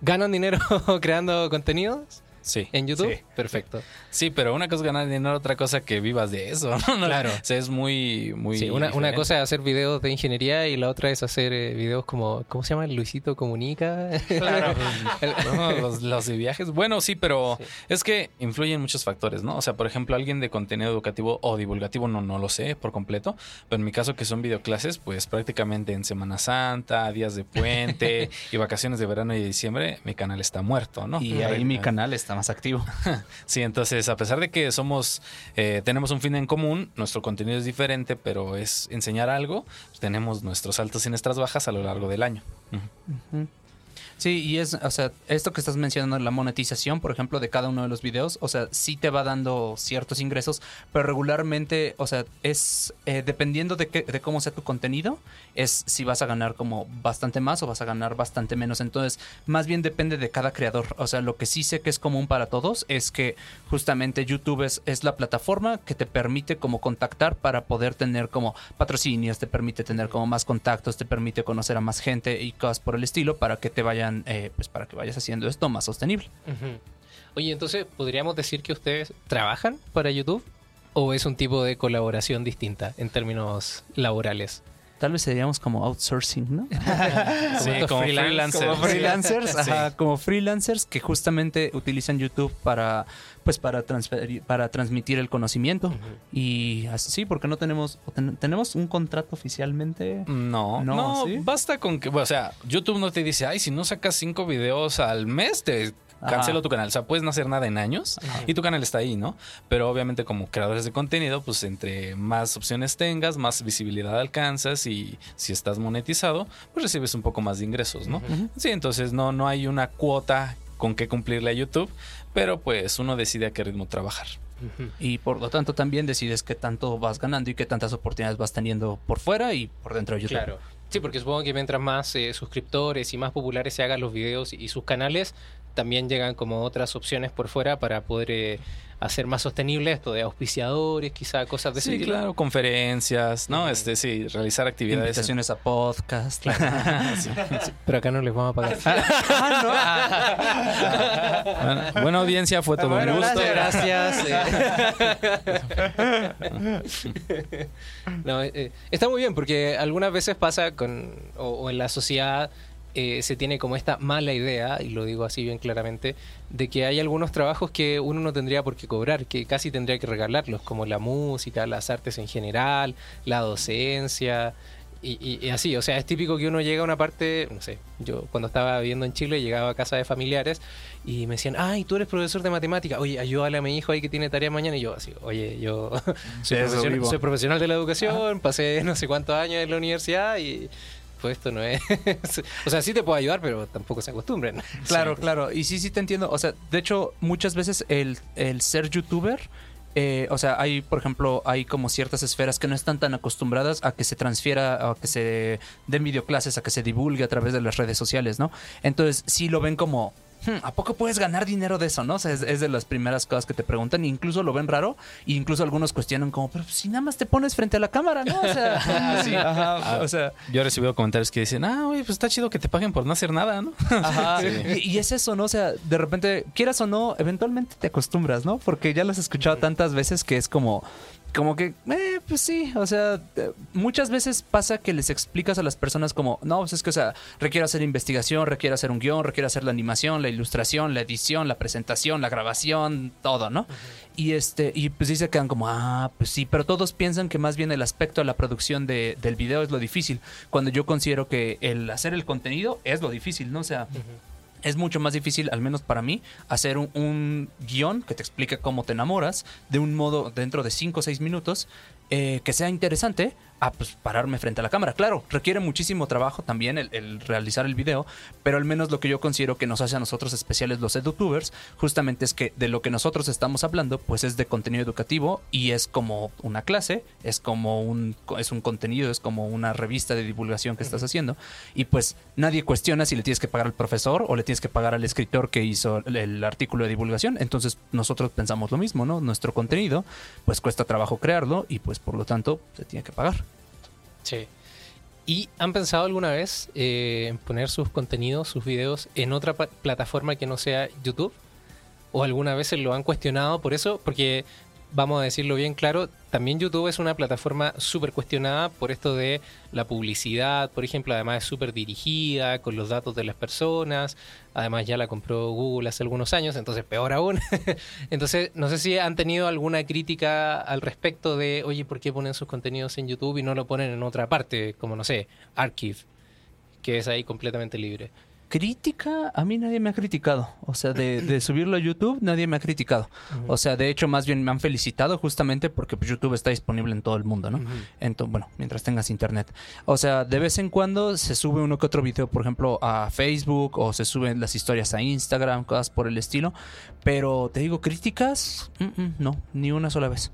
¿Ganan dinero creando contenidos Sí. en YouTube? Sí. Perfecto. Sí, pero una cosa es ganar dinero, otra cosa que vivas de eso. ¿no? Claro. O sea, es muy, muy. Sí, una, una cosa es hacer videos de ingeniería y la otra es hacer eh, videos como, ¿cómo se llama? Luisito Comunica. Claro. No, los, los de viajes. Bueno, sí, pero Sí. es que influyen muchos factores, ¿no? O sea, por ejemplo, alguien de contenido educativo o divulgativo, no, no lo sé por completo. Pero en mi caso, que son videoclases, pues prácticamente en Semana Santa, días de puente y vacaciones de verano y de diciembre, mi canal está muerto, ¿no? Y ahí mi canal está más activo. Sí, entonces, a pesar de que somos, eh, tenemos un fin en común, nuestro contenido es diferente, pero es enseñar algo. Tenemos nuestros altos y nuestras bajas a lo largo del año. Ujú. Sí, y es, o sea, esto que estás mencionando, la monetización, por ejemplo, de cada uno de los videos, o sea, sí te va dando ciertos ingresos, pero regularmente, o sea, es eh, dependiendo de, qué, de cómo sea tu contenido, es si vas a ganar como bastante más o vas a ganar bastante menos. Entonces, más bien depende de cada creador. O sea, lo que sí sé que es común para todos es que justamente YouTube es, es la plataforma que te permite como contactar para poder tener como patrocinios, te permite tener como más contactos, te permite conocer a más gente y cosas por el estilo para que te vayan, eh, pues para que vayas haciendo esto más sostenible. Oye, entonces, ¿podríamos decir que ustedes trabajan para YouTube? ¿O es un tipo de colaboración distinta en términos laborales? Tal vez seríamos como outsourcing, ¿no? Sí, como freelance- freelancers. como freelancers, Sí. como freelancers que justamente utilizan YouTube para pues para transferir, para transmitir el conocimiento y así porque no tenemos ten- tenemos un contrato oficialmente. No, No, no, ¿sí? basta con que, o sea, YouTube no te dice, ay, si no sacas cinco videos al mes, te cancelo Ajá. tu canal. O sea, puedes no hacer nada en años y tu canal está ahí, ¿no? Pero obviamente como creadores de contenido, pues entre más opciones tengas, más visibilidad alcanzas y si estás monetizado, pues recibes un poco más de ingresos, ¿no? Sí, entonces no, no hay una cuota con que cumplirle a YouTube, pero pues uno decide a qué ritmo trabajar. Y por lo tanto también decides qué tanto vas ganando y qué tantas oportunidades vas teniendo por fuera y por dentro de YouTube. Claro. Sí, porque supongo que mientras más eh, suscriptores y más populares se hagan los videos y sus canales, también llegan como otras opciones por fuera para poder eh, hacer más sostenible esto de auspiciadores, quizá cosas de ese Sí, estilo. claro, conferencias, ¿no? Este, sí, realizar actividades. en- Invitaciones a podcast. Sí. Pero acá no les vamos a pagar. Bueno, buena audiencia, fue todo Bueno, un gusto. gracias, gracias. eh. No, eh, está muy bien porque algunas veces pasa con o, o en la sociedad eh, se tiene como esta mala idea y lo digo así bien claramente de que hay algunos trabajos que uno no tendría por qué cobrar, que casi tendría que regalarlos, como la música, las artes en general, la docencia. Y, y- y así, o sea, es típico que uno llega a una parte, no sé, yo cuando estaba viviendo en Chile llegaba a casa de familiares y me decían, ay, tú eres profesor de matemática, oye, ayúdale a mi hijo ahí que tiene tarea mañana. Y yo así, oye, yo soy, profesional, soy profesional de la educación, pasé no sé cuántos años en la universidad y pues esto no es... o sea, sí te puedo ayudar, pero tampoco se acostumbren. Claro, claro. Y sí, sí te entiendo. O sea, de hecho, muchas veces el, el ser youtuber, eh, o sea, hay, por ejemplo, hay como ciertas esferas que no están tan acostumbradas a que se transfiera, a que se den videoclases, a que se divulgue a través de las redes sociales, ¿no? Entonces, sí lo ven como... "Hmm, ¿A poco puedes ganar dinero de eso, no? O sea, es, es de las primeras cosas que te preguntan. Incluso lo ven raro. E incluso algunos cuestionan como, pero si nada más te pones frente a la cámara, ¿no? O sea, sí, ajá, o sea, Yo he recibido comentarios que dicen, ah, oye, pues está chido que te paguen por no hacer nada, ¿no? Ajá. Sí. Y, y es eso, ¿no? O sea, de repente, quieras o no, eventualmente te acostumbras, ¿no? Porque ya lo has escuchado tantas veces que es como, como que, eh, pues sí, o sea, eh, muchas veces pasa que les explicas a las personas como, no, pues es que, o sea, requiere hacer investigación, requiere hacer un guion, requiere hacer la animación, la ilustración, la edición, la presentación, la grabación, todo, ¿no? Y este, y pues sí se quedan como, ah, pues sí, pero todos piensan que más bien el aspecto de la producción de- del video es lo difícil, cuando yo considero que el hacer el contenido es lo difícil, ¿no? O sea, es mucho más difícil, al menos para mí, hacer un, un guion que te explique cómo te enamoras de un modo dentro de 5 o 6 minutos eh, que sea interesante a pues, pararme frente a la cámara. Claro, requiere muchísimo trabajo también el, el realizar el video, pero al menos lo que yo considero que nos hace a nosotros especiales los edutubers, justamente es que de lo que nosotros estamos hablando, pues es de contenido educativo y es como una clase, es como un, es un contenido, es como una revista de divulgación que estás haciendo y pues nadie cuestiona si le tienes que pagar al profesor o le tienes que pagar al escritor que hizo el, el artículo de divulgación. Entonces nosotros pensamos lo mismo, ¿no? Nuestro contenido pues cuesta trabajo crearlo y pues por lo tanto se tiene que pagar. Sí. ¿Y han pensado alguna vez eh, en poner sus contenidos, sus videos en otra plataforma que no sea YouTube? ¿O alguna vez se lo han cuestionado por eso? Porque, vamos a decirlo bien claro, también YouTube es una plataforma súper cuestionada por esto de la publicidad, por ejemplo, además es súper dirigida con los datos de las personas, además ya la compró Google hace algunos años, entonces peor aún. entonces, no sé si han tenido alguna crítica al respecto de, oye, ¿por qué ponen sus contenidos en YouTube y no lo ponen en otra parte, como no sé, Archive, que es ahí completamente libre? Crítica, a mí nadie me ha criticado. O sea, de, de subirlo a YouTube, nadie me ha criticado. O sea, de hecho, más bien me han felicitado justamente porque pues, YouTube está disponible en todo el mundo, ¿no? Entonces, bueno, mientras tengas internet. O sea, de vez en cuando se sube uno que otro video, por ejemplo, a Facebook o se suben las historias a Instagram, cosas por el estilo. Pero te digo, críticas, Mm, mm, no, ni una sola vez.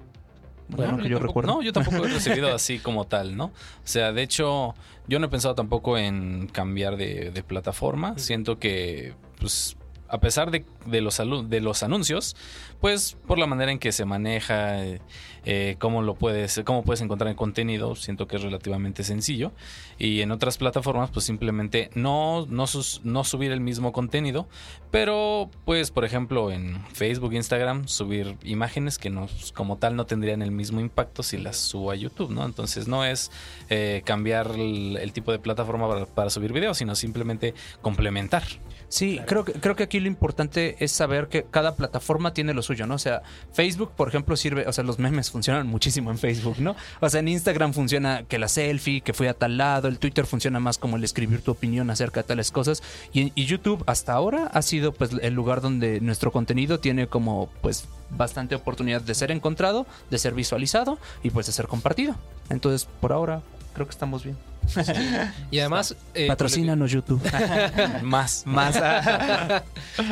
Bueno, No, que yo tampoco- recuerdo. No, yo tampoco he recibido así como tal, ¿no? O sea, de hecho, yo no he pensado tampoco en cambiar de, de plataforma. Siento que, pues, a pesar de, de los, de los anuncios, pues, por la manera en que se maneja, eh, eh, cómo lo puedes, cómo puedes encontrar el contenido, siento que es relativamente sencillo. Y en otras plataformas, pues, simplemente no, no, sus- no subir el mismo contenido, pero, pues, por ejemplo, en Facebook, Instagram, subir imágenes que no, como tal, no tendrían el mismo impacto si las subo a YouTube, ¿no? Entonces, no es eh, cambiar el, el tipo de plataforma para, para subir videos, sino simplemente complementar. Sí, creo que creo que aquí lo importante es saber que cada plataforma tiene lo suyo, ¿no? O sea, Facebook, por ejemplo, sirve, o sea, los memes funcionan muchísimo en Facebook, ¿no? O sea, en Instagram funciona que la selfie, que fui a tal lado, el Twitter funciona más como el escribir tu opinión acerca de tales cosas y, YouTube hasta ahora ha sido pues el lugar donde nuestro contenido tiene como pues bastante oportunidad de ser encontrado, de ser visualizado y pues de ser compartido. Entonces, por ahora creo que estamos bien. Y además... eh, Patrocínanos YouTube. Más. Más.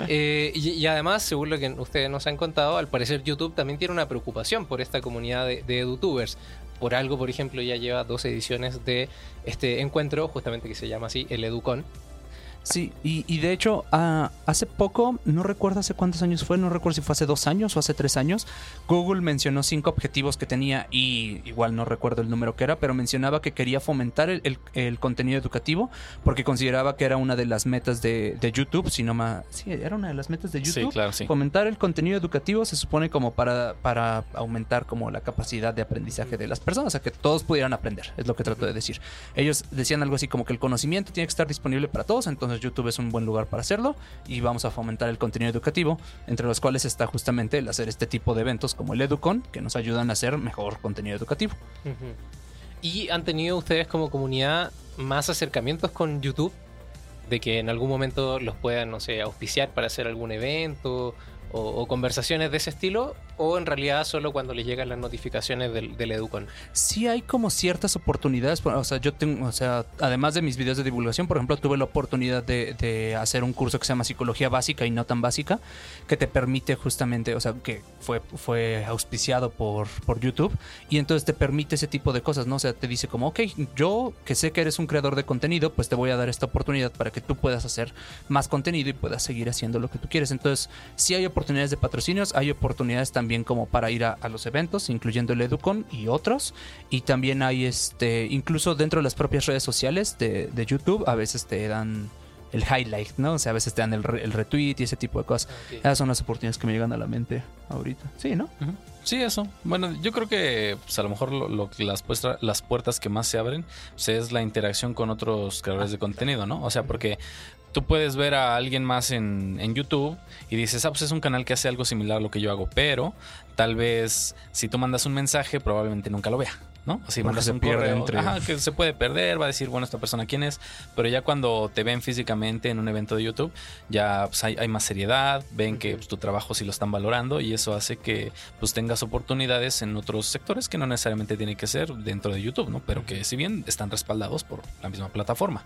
Eh, y, y además, según lo que ustedes nos han contado, al parecer YouTube también tiene una preocupación por esta comunidad de, de edutubers. Por algo, por ejemplo, ya lleva dos ediciones de este encuentro, justamente que se llama así, el Educon. Sí, y, y de hecho, ah, hace poco, no recuerdo hace cuántos años fue, no recuerdo si fue hace dos años o hace tres años, Google mencionó cinco objetivos que tenía y igual no recuerdo el número que era, pero mencionaba que quería fomentar el, el- el contenido educativo porque consideraba que era una de las metas de, de YouTube, si no más... Sí, era una de las metas de YouTube. Sí, claro, sí. Fomentar el contenido educativo se supone como para, para aumentar como la capacidad de aprendizaje de las personas, o sea, que todos pudieran aprender, es lo que trato de decir. Ellos decían algo así como que el conocimiento tiene que estar disponible para todos, entonces YouTube es un buen lugar para hacerlo y vamos a fomentar el contenido educativo, entre los cuales está justamente el hacer este tipo de eventos como el Educon, que nos ayudan a hacer mejor contenido educativo. ¿Y han tenido ustedes como comunidad más acercamientos con YouTube? De que en algún momento los puedan, no sé, auspiciar para hacer algún evento o, o conversaciones de ese estilo, o en realidad solo cuando les llegan las notificaciones del, del Educon. sí hay como ciertas oportunidades. por- O sea, yo tengo, o sea, además de mis videos de divulgación, por ejemplo, tuve la oportunidad de, de hacer un curso que se llama Psicología Básica y no tan básica, que te permite justamente, o sea, que fue, fue auspiciado por, por YouTube y entonces te permite ese tipo de cosas, ¿no? O sea, te dice como, ok, yo que sé que eres un creador de contenido, pues te voy a dar esta oportunidad para que tú puedas hacer más contenido y puedas seguir haciendo lo que tú quieres. Entonces, sí hay oportunidades de patrocinios, hay oportunidades también como para ir a, a los eventos, incluyendo el Educon y otros. Y también hay este, incluso dentro de las propias redes sociales de, de YouTube, a veces te dan el highlight, ¿no? O sea, a veces te dan el, el retweet y ese tipo de cosas. Esas son las oportunidades que me llegan a la mente ahorita. Sí, ¿no? Sí, eso. Bueno, yo creo que pues, a lo mejor lo, lo- las, las puertas que más se abren pues, es la interacción con otros creadores de contenido, ¿no? O sea, porque tú puedes ver a alguien más en, en YouTube y dices, ah, pues es un canal que hace algo similar a lo que yo hago, pero tal vez si tú mandas un mensaje, probablemente nunca lo vea. ¿No? O si Porque mandas se un correo, entre- ajá, que se puede perder, va a decir, bueno, esta persona quién es, pero ya cuando te ven físicamente en un evento de YouTube, ya pues, hay, hay más seriedad, ven que pues, tu trabajo sí lo están valorando y eso hace que pues tengas oportunidades en otros sectores que no necesariamente tiene que ser dentro de YouTube, ¿no? Pero que si bien están respaldados por la misma plataforma.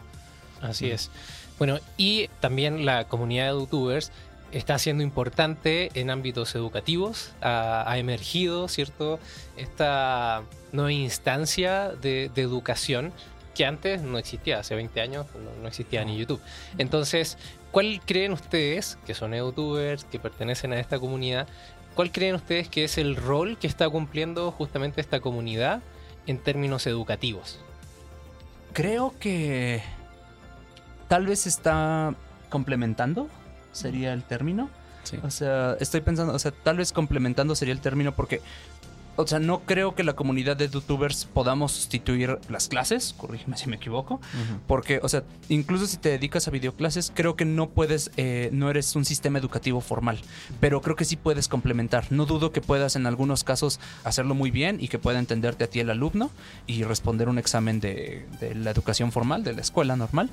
Así es. Bueno, y también la comunidad de youtubers está siendo importante en ámbitos educativos, ha, ha emergido, ¿cierto? Esta nueva instancia de, de educación que antes no existía, hace 20 años no, no existía ni YouTube. Entonces, ¿cuál creen ustedes, que son youtubers, que pertenecen a esta comunidad, cuál creen ustedes que es el rol que está cumpliendo justamente esta comunidad en términos educativos? creo que tal vez está complementando, sería el término. Sí. O sea, estoy pensando, o sea, tal vez complementando sería el término porque, o sea, no creo que la comunidad de youtubers podamos sustituir las clases, corrígeme si me equivoco, porque, o sea, incluso si te dedicas a videoclases, creo que no puedes, eh, no eres un sistema educativo formal, pero creo que sí puedes complementar. No dudo que puedas en algunos casos hacerlo muy bien y que pueda entenderte a ti el alumno y responder un examen de, de la educación formal, de la escuela normal,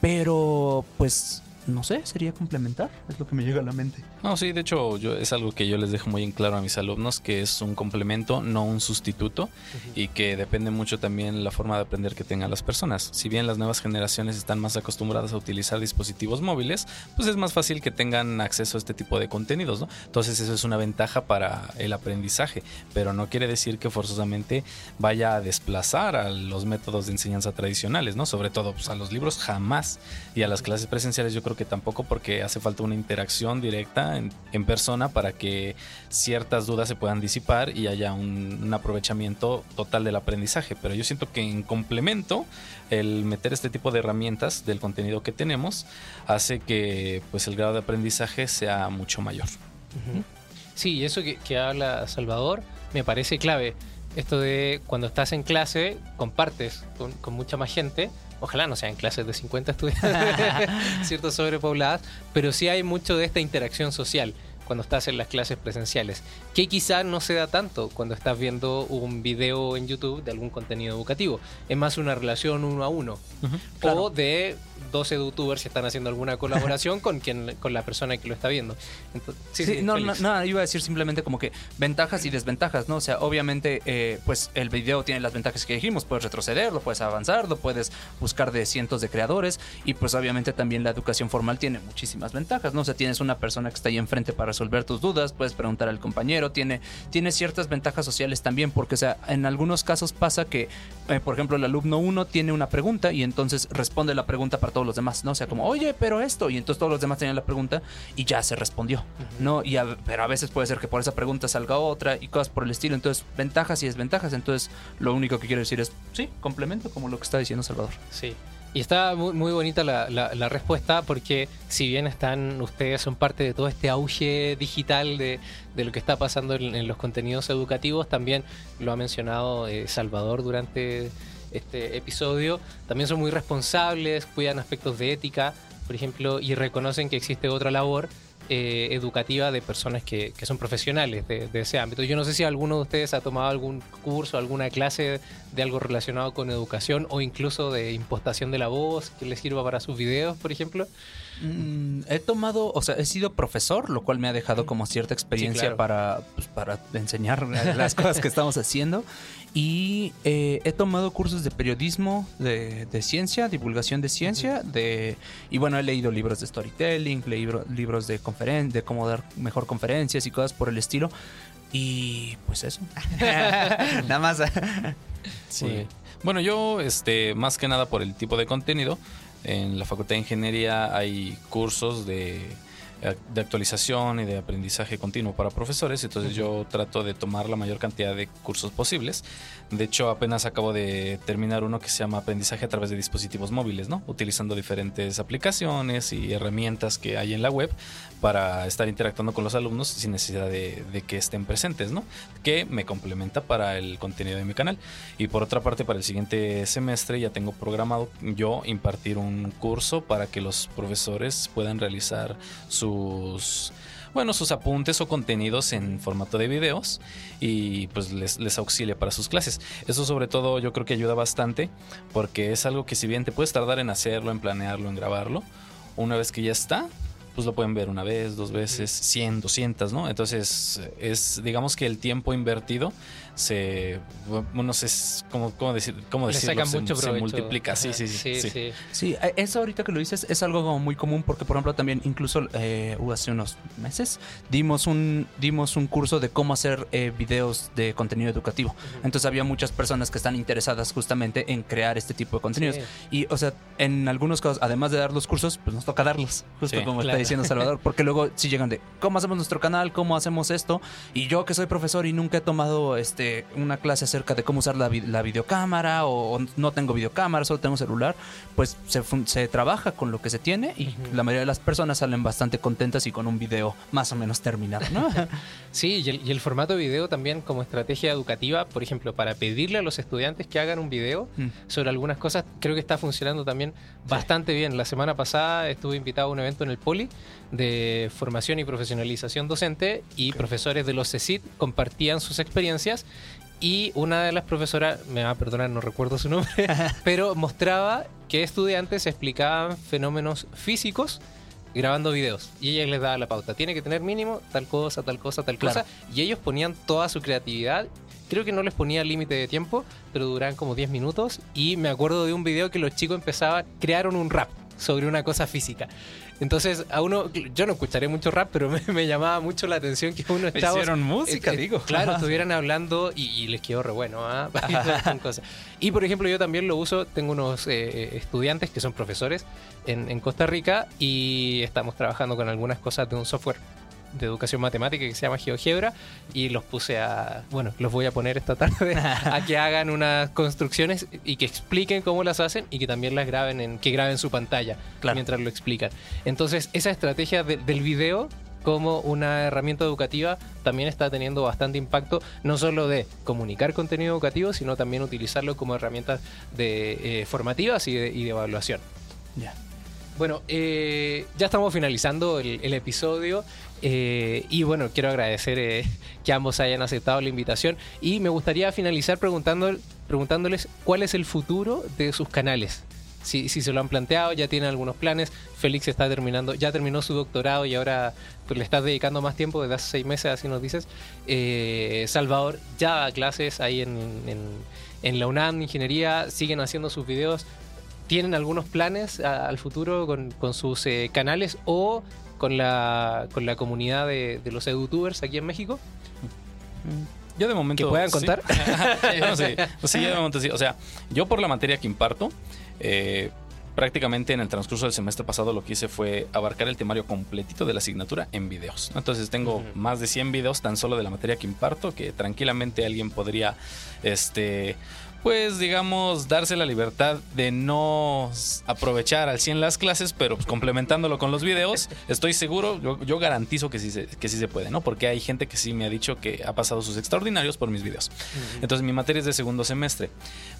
pero pues, no sé, sería complementar, es lo que me llega a la mente. No, sí, de hecho, yo, es algo que yo les dejo muy en claro a mis alumnos, que es un complemento, no un sustituto, y que depende mucho también la forma de aprender que tengan las personas. Si bien las nuevas generaciones están más acostumbradas a utilizar dispositivos móviles, pues es más fácil que tengan acceso a este tipo de contenidos, ¿no? Entonces eso es una ventaja para el aprendizaje, pero no quiere decir que forzosamente vaya a desplazar a los métodos de enseñanza tradicionales, ¿no? Sobre todo pues, a los libros jamás y a las clases presenciales yo creo que tampoco porque hace falta una interacción directa en, persona para que ciertas dudas se puedan disipar y haya un, aprovechamiento total del aprendizaje. Pero yo siento que en complemento el meter este tipo de herramientas del contenido que tenemos hace que pues el grado de aprendizaje sea mucho mayor. Sí, eso que, habla Salvador me parece clave. Esto de cuando estás en clase, compartes con mucha más gente. Ojalá no sean clases de 50 estudiantes, cierto, sobrepobladas, pero sí hay mucho de esta interacción social cuando estás en las clases presenciales, que quizás no se da tanto cuando estás viendo un video en YouTube de algún contenido educativo. Es más una relación uno a uno. O de 12 youtubers que están haciendo alguna colaboración con quien con la persona que lo está viendo. Entonces, sí, Sí, sí, no, no, no, iba a decir simplemente como que ventajas y desventajas, ¿no? O sea, obviamente, eh, pues el video tiene las ventajas que dijimos, puedes retrocederlo, puedes avanzarlo, puedes buscar de cientos de creadores y pues obviamente también la educación formal tiene muchísimas ventajas, ¿no? O sea, tienes una persona que está ahí enfrente para resolver tus dudas, puedes preguntar al compañero, tiene, tiene ciertas ventajas sociales también, porque, o sea, en algunos casos pasa que, eh, por ejemplo, el alumno 1 tiene una pregunta y entonces responde la pregunta para todos los demás, ¿no? O sea, como, oye, pero esto, y entonces todos los demás tenían la pregunta y ya se respondió, ¿no? Y a- pero a veces puede ser que por esa pregunta salga otra y cosas por el estilo, entonces ventajas y desventajas, entonces lo único que quiero decir es, sí, complemento como lo que está diciendo Salvador. Sí. Y está muy, muy bonita la, respuesta porque si bien están ustedes son parte de todo este auge digital de, de lo que está pasando en, en los contenidos educativos, también lo ha mencionado eh, Salvador durante este episodio, también son muy responsables, cuidan aspectos de ética, por ejemplo, y reconocen que existe otra labor eh, educativa de personas que, que son profesionales de, de ese ámbito. Yo no sé si alguno de ustedes ha tomado algún curso, alguna clase de algo relacionado con educación o incluso de impostación de la voz que les sirva para sus videos, por ejemplo. Mm, he tomado, o sea, he sido profesor, lo cual me ha dejado como cierta experiencia claro. para, pues, para enseñar las cosas que estamos haciendo. Y eh, he tomado cursos de periodismo, de, de ciencia, divulgación de ciencia, de y bueno, he leído libros de storytelling, leído libros de conferen de cómo dar mejor conferencias y cosas por el estilo. Y pues eso. Nada más. Sí. Bueno, yo, este, más que nada por el tipo de contenido, en la Facultad de Ingeniería hay cursos de, de actualización y de aprendizaje continuo para profesores, entonces yo trato de tomar la mayor cantidad de cursos posibles. De hecho, apenas acabo de terminar uno que se llama aprendizaje a través de dispositivos móviles, ¿no? Utilizando diferentes aplicaciones y herramientas que hay en la web para estar interactuando con los alumnos sin necesidad de, de que estén presentes, ¿no? Que me complementa para el contenido de mi canal. Y por otra parte, para el siguiente semestre ya tengo programado yo impartir un curso para que los profesores puedan realizar sus bueno, sus apuntes o contenidos en formato de videos y pues les, les auxilia para sus clases. Eso sobre todo yo creo que ayuda bastante porque es algo que si bien te puedes tardar en hacerlo, en planearlo, en grabarlo, una vez que ya está, pues lo pueden ver una vez, dos veces, 100, 200, ¿no? Entonces es, digamos que el tiempo invertido se, bueno, no sé cómo, cómo decir, cómo decirlo, sacan se, mucho se multiplica, sí, sí, sí, sí. sí. Sí, eh, eso ahorita que lo dices es algo como muy común porque, por ejemplo, también incluso eh, hubo hace unos meses dimos un, dimos un curso de cómo hacer eh, videos de contenido educativo. Entonces había muchas personas que están interesadas justamente en crear este tipo de contenidos. Sí. Y, o sea, en algunos casos, además de dar los cursos, pues nos toca darlos, justo Sí, como claro. está diciendo Salvador, porque luego si llegan de cómo hacemos nuestro canal, cómo hacemos esto, y yo que soy profesor y nunca he tomado este una clase acerca de cómo usar la, la videocámara o, o no tengo videocámara, solo tengo celular, pues se, se trabaja con lo que se tiene y la mayoría de las personas salen bastante contentas y con un video más o menos terminado, ¿no? Sí, y el, y el formato de video también como estrategia educativa, por ejemplo, para pedirle a los estudiantes que hagan un video Mm. sobre algunas cosas, creo que está funcionando también bastante bien. La semana pasada estuve invitado a un evento en el Poli de formación y profesionalización docente y profesores de los CECIT compartían sus experiencias y una de las profesoras, me va a perdonar, no recuerdo su nombre, pero mostraba que estudiantes explicaban fenómenos físicos grabando videos y ella les daba la pauta. Tiene que tener mínimo tal cosa, tal cosa, tal Claro. cosa. Y ellos ponían toda su creatividad. Creo que no les ponía límite de tiempo, pero duraban como 10 minutos. Y me acuerdo de un video que los chicos empezaban, crearon un rap sobre una cosa física. Entonces, a uno, yo no escucharé mucho rap, pero me, me llamaba mucho la atención que uno estaba. Hicieron música, eh, eh, digo. Claro, estuvieran hablando y, y les quedó re bueno, ¿ah? Y por ejemplo, yo también lo uso, tengo unos eh, estudiantes que son profesores en, en Costa Rica y estamos trabajando con algunas cosas de un software de educación matemática que se llama GeoGebra y los puse a, bueno, los voy a poner esta tarde a que hagan unas construcciones y que expliquen cómo las hacen y que también las graben en, que graben su pantalla Claro. mientras lo explican. Entonces, esa estrategia de- del video como una herramienta educativa también está teniendo bastante impacto, no solo de comunicar contenido educativo, sino también utilizarlo como herramientas de, eh, formativas y de, y de evaluación. Ya. Bueno, eh, ya estamos finalizando el, el episodio eh, y bueno, quiero agradecer eh, que ambos hayan aceptado la invitación y me gustaría finalizar preguntando, preguntándoles cuál es el futuro de sus canales. Si, si se lo han planteado, ya tienen algunos planes. Félix está terminando, ya terminó su doctorado y ahora pues, le estás dedicando más tiempo desde hace seis meses, así nos dices. Eh, Salvador ya da clases ahí en, en- la UNAM Ingeniería, siguen haciendo sus videos. ¿Tienen algunos planes a- al futuro con, con sus canales o con la, con la comunidad de, de los edutubers aquí en México? Yo de momento. ¿Que puedan sí. contar? No, sí, sí, yo de momento sí. O sea, yo por la materia que imparto, eh, prácticamente en el transcurso del semestre pasado lo que hice fue abarcar el temario completito de la asignatura en videos. Entonces tengo más de 100 videos tan solo de la materia que imparto que tranquilamente alguien podría, este, pues digamos, darse la libertad de no aprovechar al 100 las clases, pero pues, complementándolo con los videos, estoy seguro, yo, yo garantizo que sí, se, que sí se puede, ¿no? Porque hay gente que sí me ha dicho que ha pasado sus extraordinarios por mis videos. Entonces mi materia es de segundo semestre,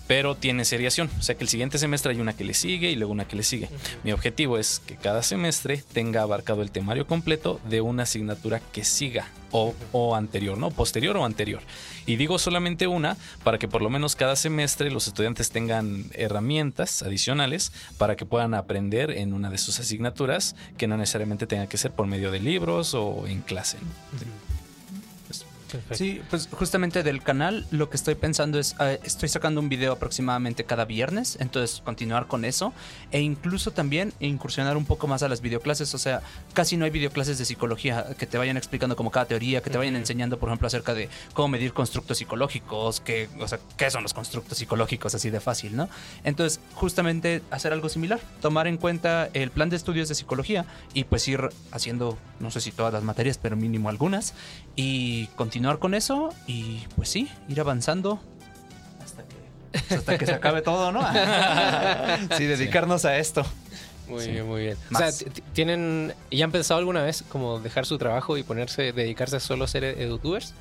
pero tiene seriación. O sea que el siguiente semestre hay una que le sigue y luego una que le sigue. Mi objetivo es que cada semestre tenga abarcado el temario completo de una asignatura que siga o, o anterior, ¿no? Posterior o anterior. Y digo solamente una para que por lo menos cada semestre los estudiantes tengan herramientas adicionales para que puedan aprender en una de sus asignaturas que no necesariamente tenga que ser por medio de libros o en clase. ¿no? Sí, pues justamente del canal lo que estoy pensando es, eh, estoy sacando un video aproximadamente cada viernes, entonces continuar con eso e incluso también incursionar un poco más a las videoclases, o sea, casi no hay videoclases de psicología que te vayan explicando como cada teoría, que te vayan enseñando, por ejemplo, acerca de cómo medir constructos psicológicos, que, o sea, qué son los constructos psicológicos, así de fácil, ¿no? Entonces, justamente hacer algo similar, tomar en cuenta el plan de estudios de psicología y pues ir haciendo, no sé si todas las materias, pero mínimo algunas, y continuar con eso y pues sí, ir avanzando hasta que, pues, hasta que se acabe todo, ¿no? sí, dedicarnos a esto. Muy Sí. bien, muy bien. O sea, ¿tienen, ¿y han pensado alguna vez como dejar su trabajo y ponerse, dedicarse a solo a ser edutubers?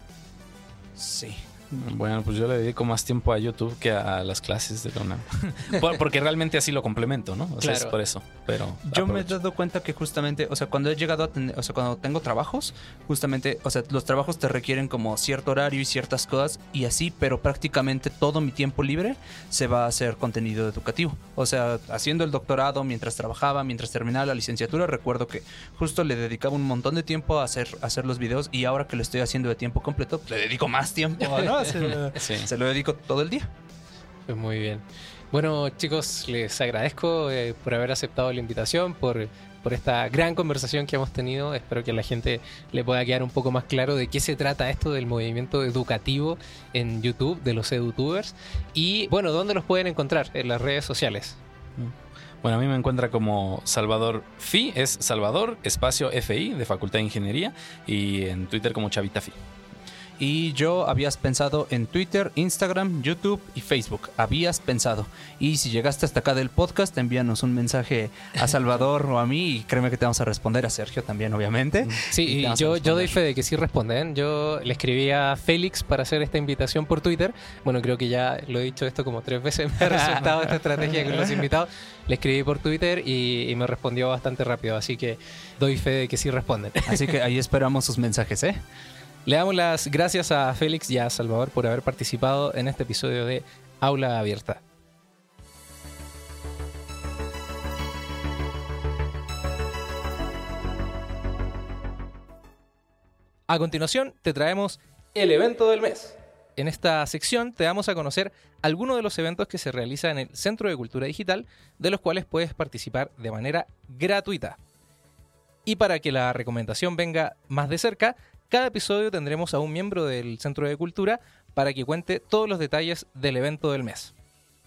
Sí. Bueno, pues yo le dedico más tiempo a YouTube que a las clases de la UNAM. Por- Porque realmente así lo complemento, ¿no? O sea, es por eso. Pero Yo me he dado cuenta que justamente, o sea, cuando he llegado a tener, o sea, cuando tengo trabajos, justamente, o sea, los trabajos te requieren como cierto horario y ciertas cosas y así, pero prácticamente todo mi tiempo libre se va a hacer contenido educativo. O sea, haciendo el doctorado mientras trabajaba, mientras terminaba la licenciatura, recuerdo que justo le dedicaba un montón de tiempo a hacer, a hacer los videos y ahora que lo estoy haciendo de tiempo completo, le dedico más tiempo, ¿no? Se, Sí. se lo dedico todo el día. Pues muy bien. Bueno, chicos, les agradezco eh, por haber aceptado la invitación, por, por esta gran conversación que hemos tenido. Espero que a la gente le pueda quedar un poco más claro de qué se trata esto del movimiento educativo en YouTube, de los edutubers. Y bueno, ¿dónde los pueden encontrar? En las redes sociales. Bueno, a mí me encuentra como Salvador Fi, es Salvador, espacio FI, de Facultad de Ingeniería, y en Twitter como Chavita Fi. Y yo habías pensado en Twitter, Instagram, YouTube y Facebook. Habías pensado. Y si llegaste hasta acá del podcast, envíanos un mensaje a Salvador o a mí y créeme que te vamos a responder, a Sergio también, obviamente. Sí, Y te y vamos a yo, doy fe de que sí responden. Yo le escribí a Félix para hacer esta invitación por Twitter. Bueno, creo que ya lo he dicho esto como tres veces. Me ha resultado esta estrategia con los invitados. Le escribí por Twitter y, y me respondió bastante rápido. Así que doy fe de que sí responden. Así que ahí esperamos sus mensajes, ¿eh? Le damos las gracias a Félix y a Salvador por haber participado en este episodio de Aula Abierta. A continuación te traemos el evento del mes. En esta sección te damos a conocer algunos de los eventos que se realizan en el Centro de Cultura Digital, de los cuales puedes participar de manera gratuita. Y para que la recomendación venga más de cerca, cada episodio tendremos a un miembro del Centro de Cultura para que cuente todos los detalles del evento del mes.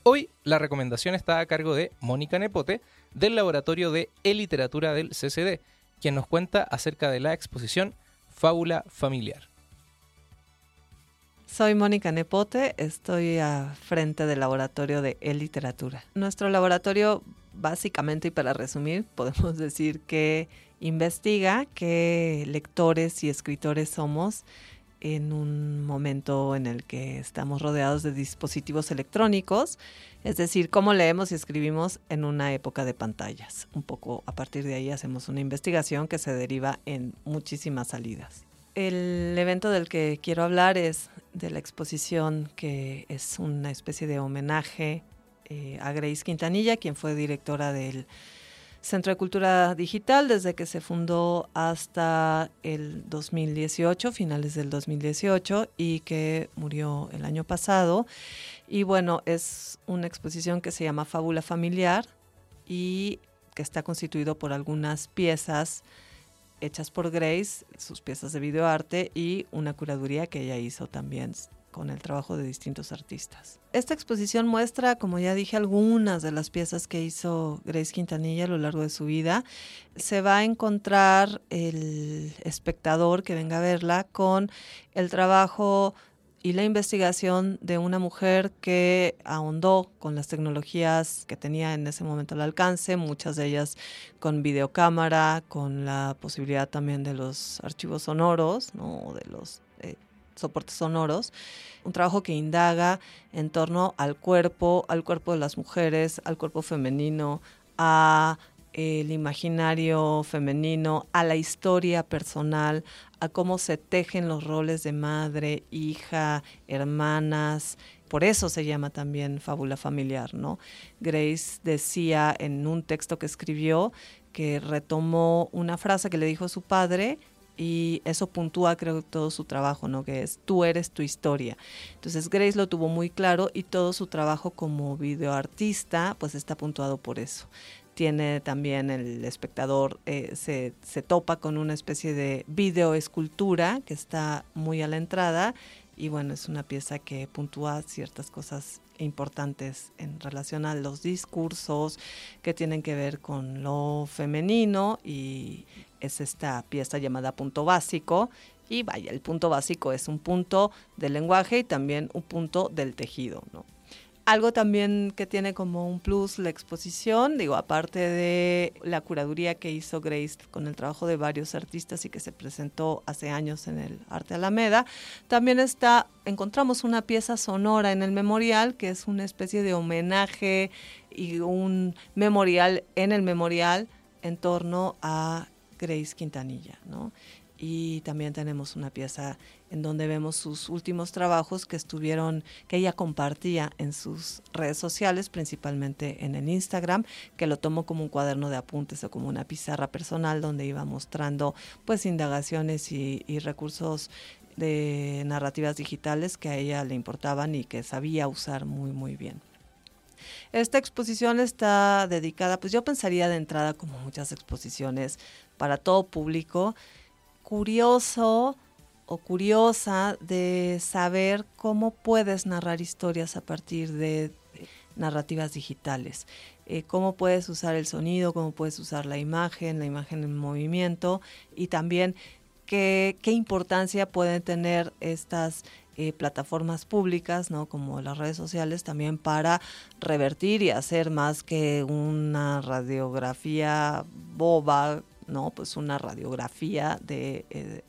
Hoy la recomendación está a cargo de Mónica Nepote del Laboratorio de E-Literatura del CCD, quien nos cuenta acerca de la exposición Fábula Familiar. Soy Mónica Nepote, estoy a frente del laboratorio de e-literatura. Nuestro laboratorio, básicamente y para resumir, podemos decir que investiga qué lectores y escritores somos en un momento en el que estamos rodeados de dispositivos electrónicos, es decir, cómo leemos y escribimos en una época de pantallas. Un poco a partir de ahí hacemos una investigación que se deriva en muchísimas salidas. El evento del que quiero hablar es de la exposición que es una especie de homenaje eh, a Grace Quintanilla, quien fue directora del Centro de Cultura Digital desde que se fundó hasta el 2018, finales del 2018, y que murió el año pasado. Y bueno, es una exposición que se llama Fábula Familiar y que está constituido por algunas piezas hechas por Grace, sus piezas de videoarte y una curaduría que ella hizo también con el trabajo de distintos artistas. Esta exposición muestra, como ya dije, algunas de las piezas que hizo Grace Quintanilla a lo largo de su vida. Se va a encontrar el espectador que venga a verla con el trabajo y la investigación de una mujer que ahondó con las tecnologías que tenía en ese momento al alcance, muchas de ellas con videocámara, con la posibilidad también de los archivos sonoros, ¿no? de los soportes sonoros. Un trabajo que indaga en torno al cuerpo, al cuerpo de las mujeres, al cuerpo femenino, a el imaginario femenino, a la historia personal, a cómo se tejen los roles de madre, hija, hermanas. Por eso se llama también fábula familiar, ¿no? Grace decía en un texto que escribió que retomó una frase que le dijo su padre y eso puntúa creo todo su trabajo, ¿no? Que es tú eres tu historia. Entonces Grace lo tuvo muy claro y todo su trabajo como videoartista pues está puntuado por eso tiene también el espectador, eh, se, se, topa con una especie de videoescultura que está muy a la entrada y bueno, es una pieza que puntúa ciertas cosas importantes en relación a los discursos que tienen que ver con lo femenino y es esta pieza llamada punto básico y vaya, el punto básico es un punto del lenguaje y también un punto del tejido, ¿no? Algo también que tiene como un plus la exposición, digo, aparte de la curaduría que hizo Grace con el trabajo de varios artistas y que se presentó hace años en el Arte Alameda, también está, encontramos una pieza sonora en el memorial que es una especie de homenaje y un memorial en el memorial en torno a Grace Quintanilla, ¿no? y también tenemos una pieza en donde vemos sus últimos trabajos que estuvieron, que ella compartía en sus redes sociales, principalmente en el Instagram, que lo tomó como un cuaderno de apuntes o como una pizarra personal donde iba mostrando pues indagaciones y, y recursos de narrativas digitales que a ella le importaban y que sabía usar muy muy bien. Esta exposición está dedicada, pues yo pensaría de entrada como muchas exposiciones para todo público, curioso o curiosa de saber cómo puedes narrar historias a partir de, narrativas digitales. Eh, cómo puedes usar el sonido, cómo puedes usar la imagen, la imagen en movimiento y también qué, qué importancia pueden tener estas eh, plataformas públicas, ¿no? como las redes sociales, también para revertir y hacer más que una radiografía boba, ¿no? pues una radiografía de eh,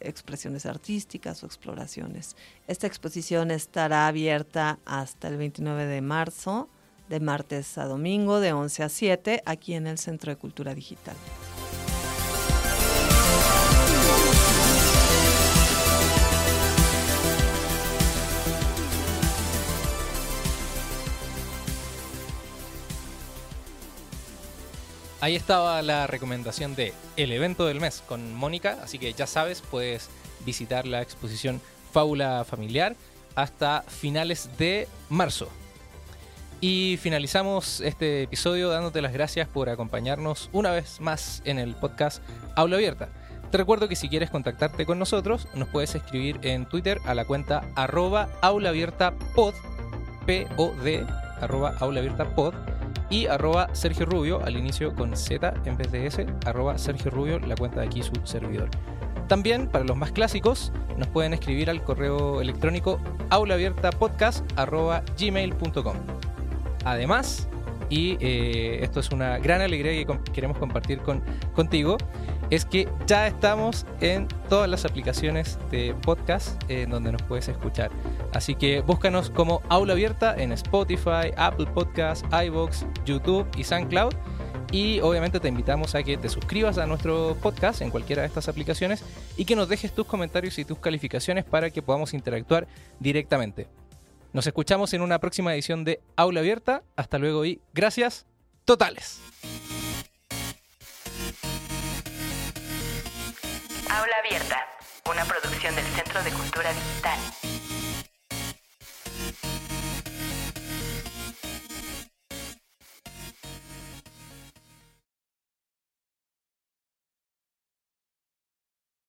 expresiones artísticas o exploraciones. Esta exposición estará abierta hasta el 29 de marzo, de martes a domingo, de 11 a 7, aquí en el Centro de Cultura Digital. Ahí estaba la recomendación de El evento del mes con Mónica, así que ya sabes, puedes visitar la exposición Fábula Familiar hasta finales de marzo. Y finalizamos este episodio dándote las gracias por acompañarnos una vez más en el podcast Aula Abierta. Te recuerdo que si quieres contactarte con nosotros, nos puedes escribir en Twitter a la cuenta arroba aulaabiertapod, P-O-D, arroba aulaabiertapod y arroba Sergio Rubio, al inicio con Z en vez de S, arroba Sergio Rubio, la cuenta de aquí su servidor. También, para los más clásicos, nos pueden escribir al correo electrónico aulaabiertapodcast.gmail.com. Además, y eh, esto es una gran alegría que queremos compartir con, contigo, es que ya estamos en todas las aplicaciones de podcast en donde nos puedes escuchar. Así que búscanos como Aula Abierta en Spotify, Apple Podcasts, iVoox, YouTube y SoundCloud. Y obviamente te invitamos a que te suscribas a nuestro podcast en cualquiera de estas aplicaciones y que nos dejes tus comentarios y tus calificaciones para que podamos interactuar directamente. Nos escuchamos en una próxima edición de Aula Abierta. Hasta luego y gracias totales. Aula Abierta, una producción del Centro de Cultura Digital.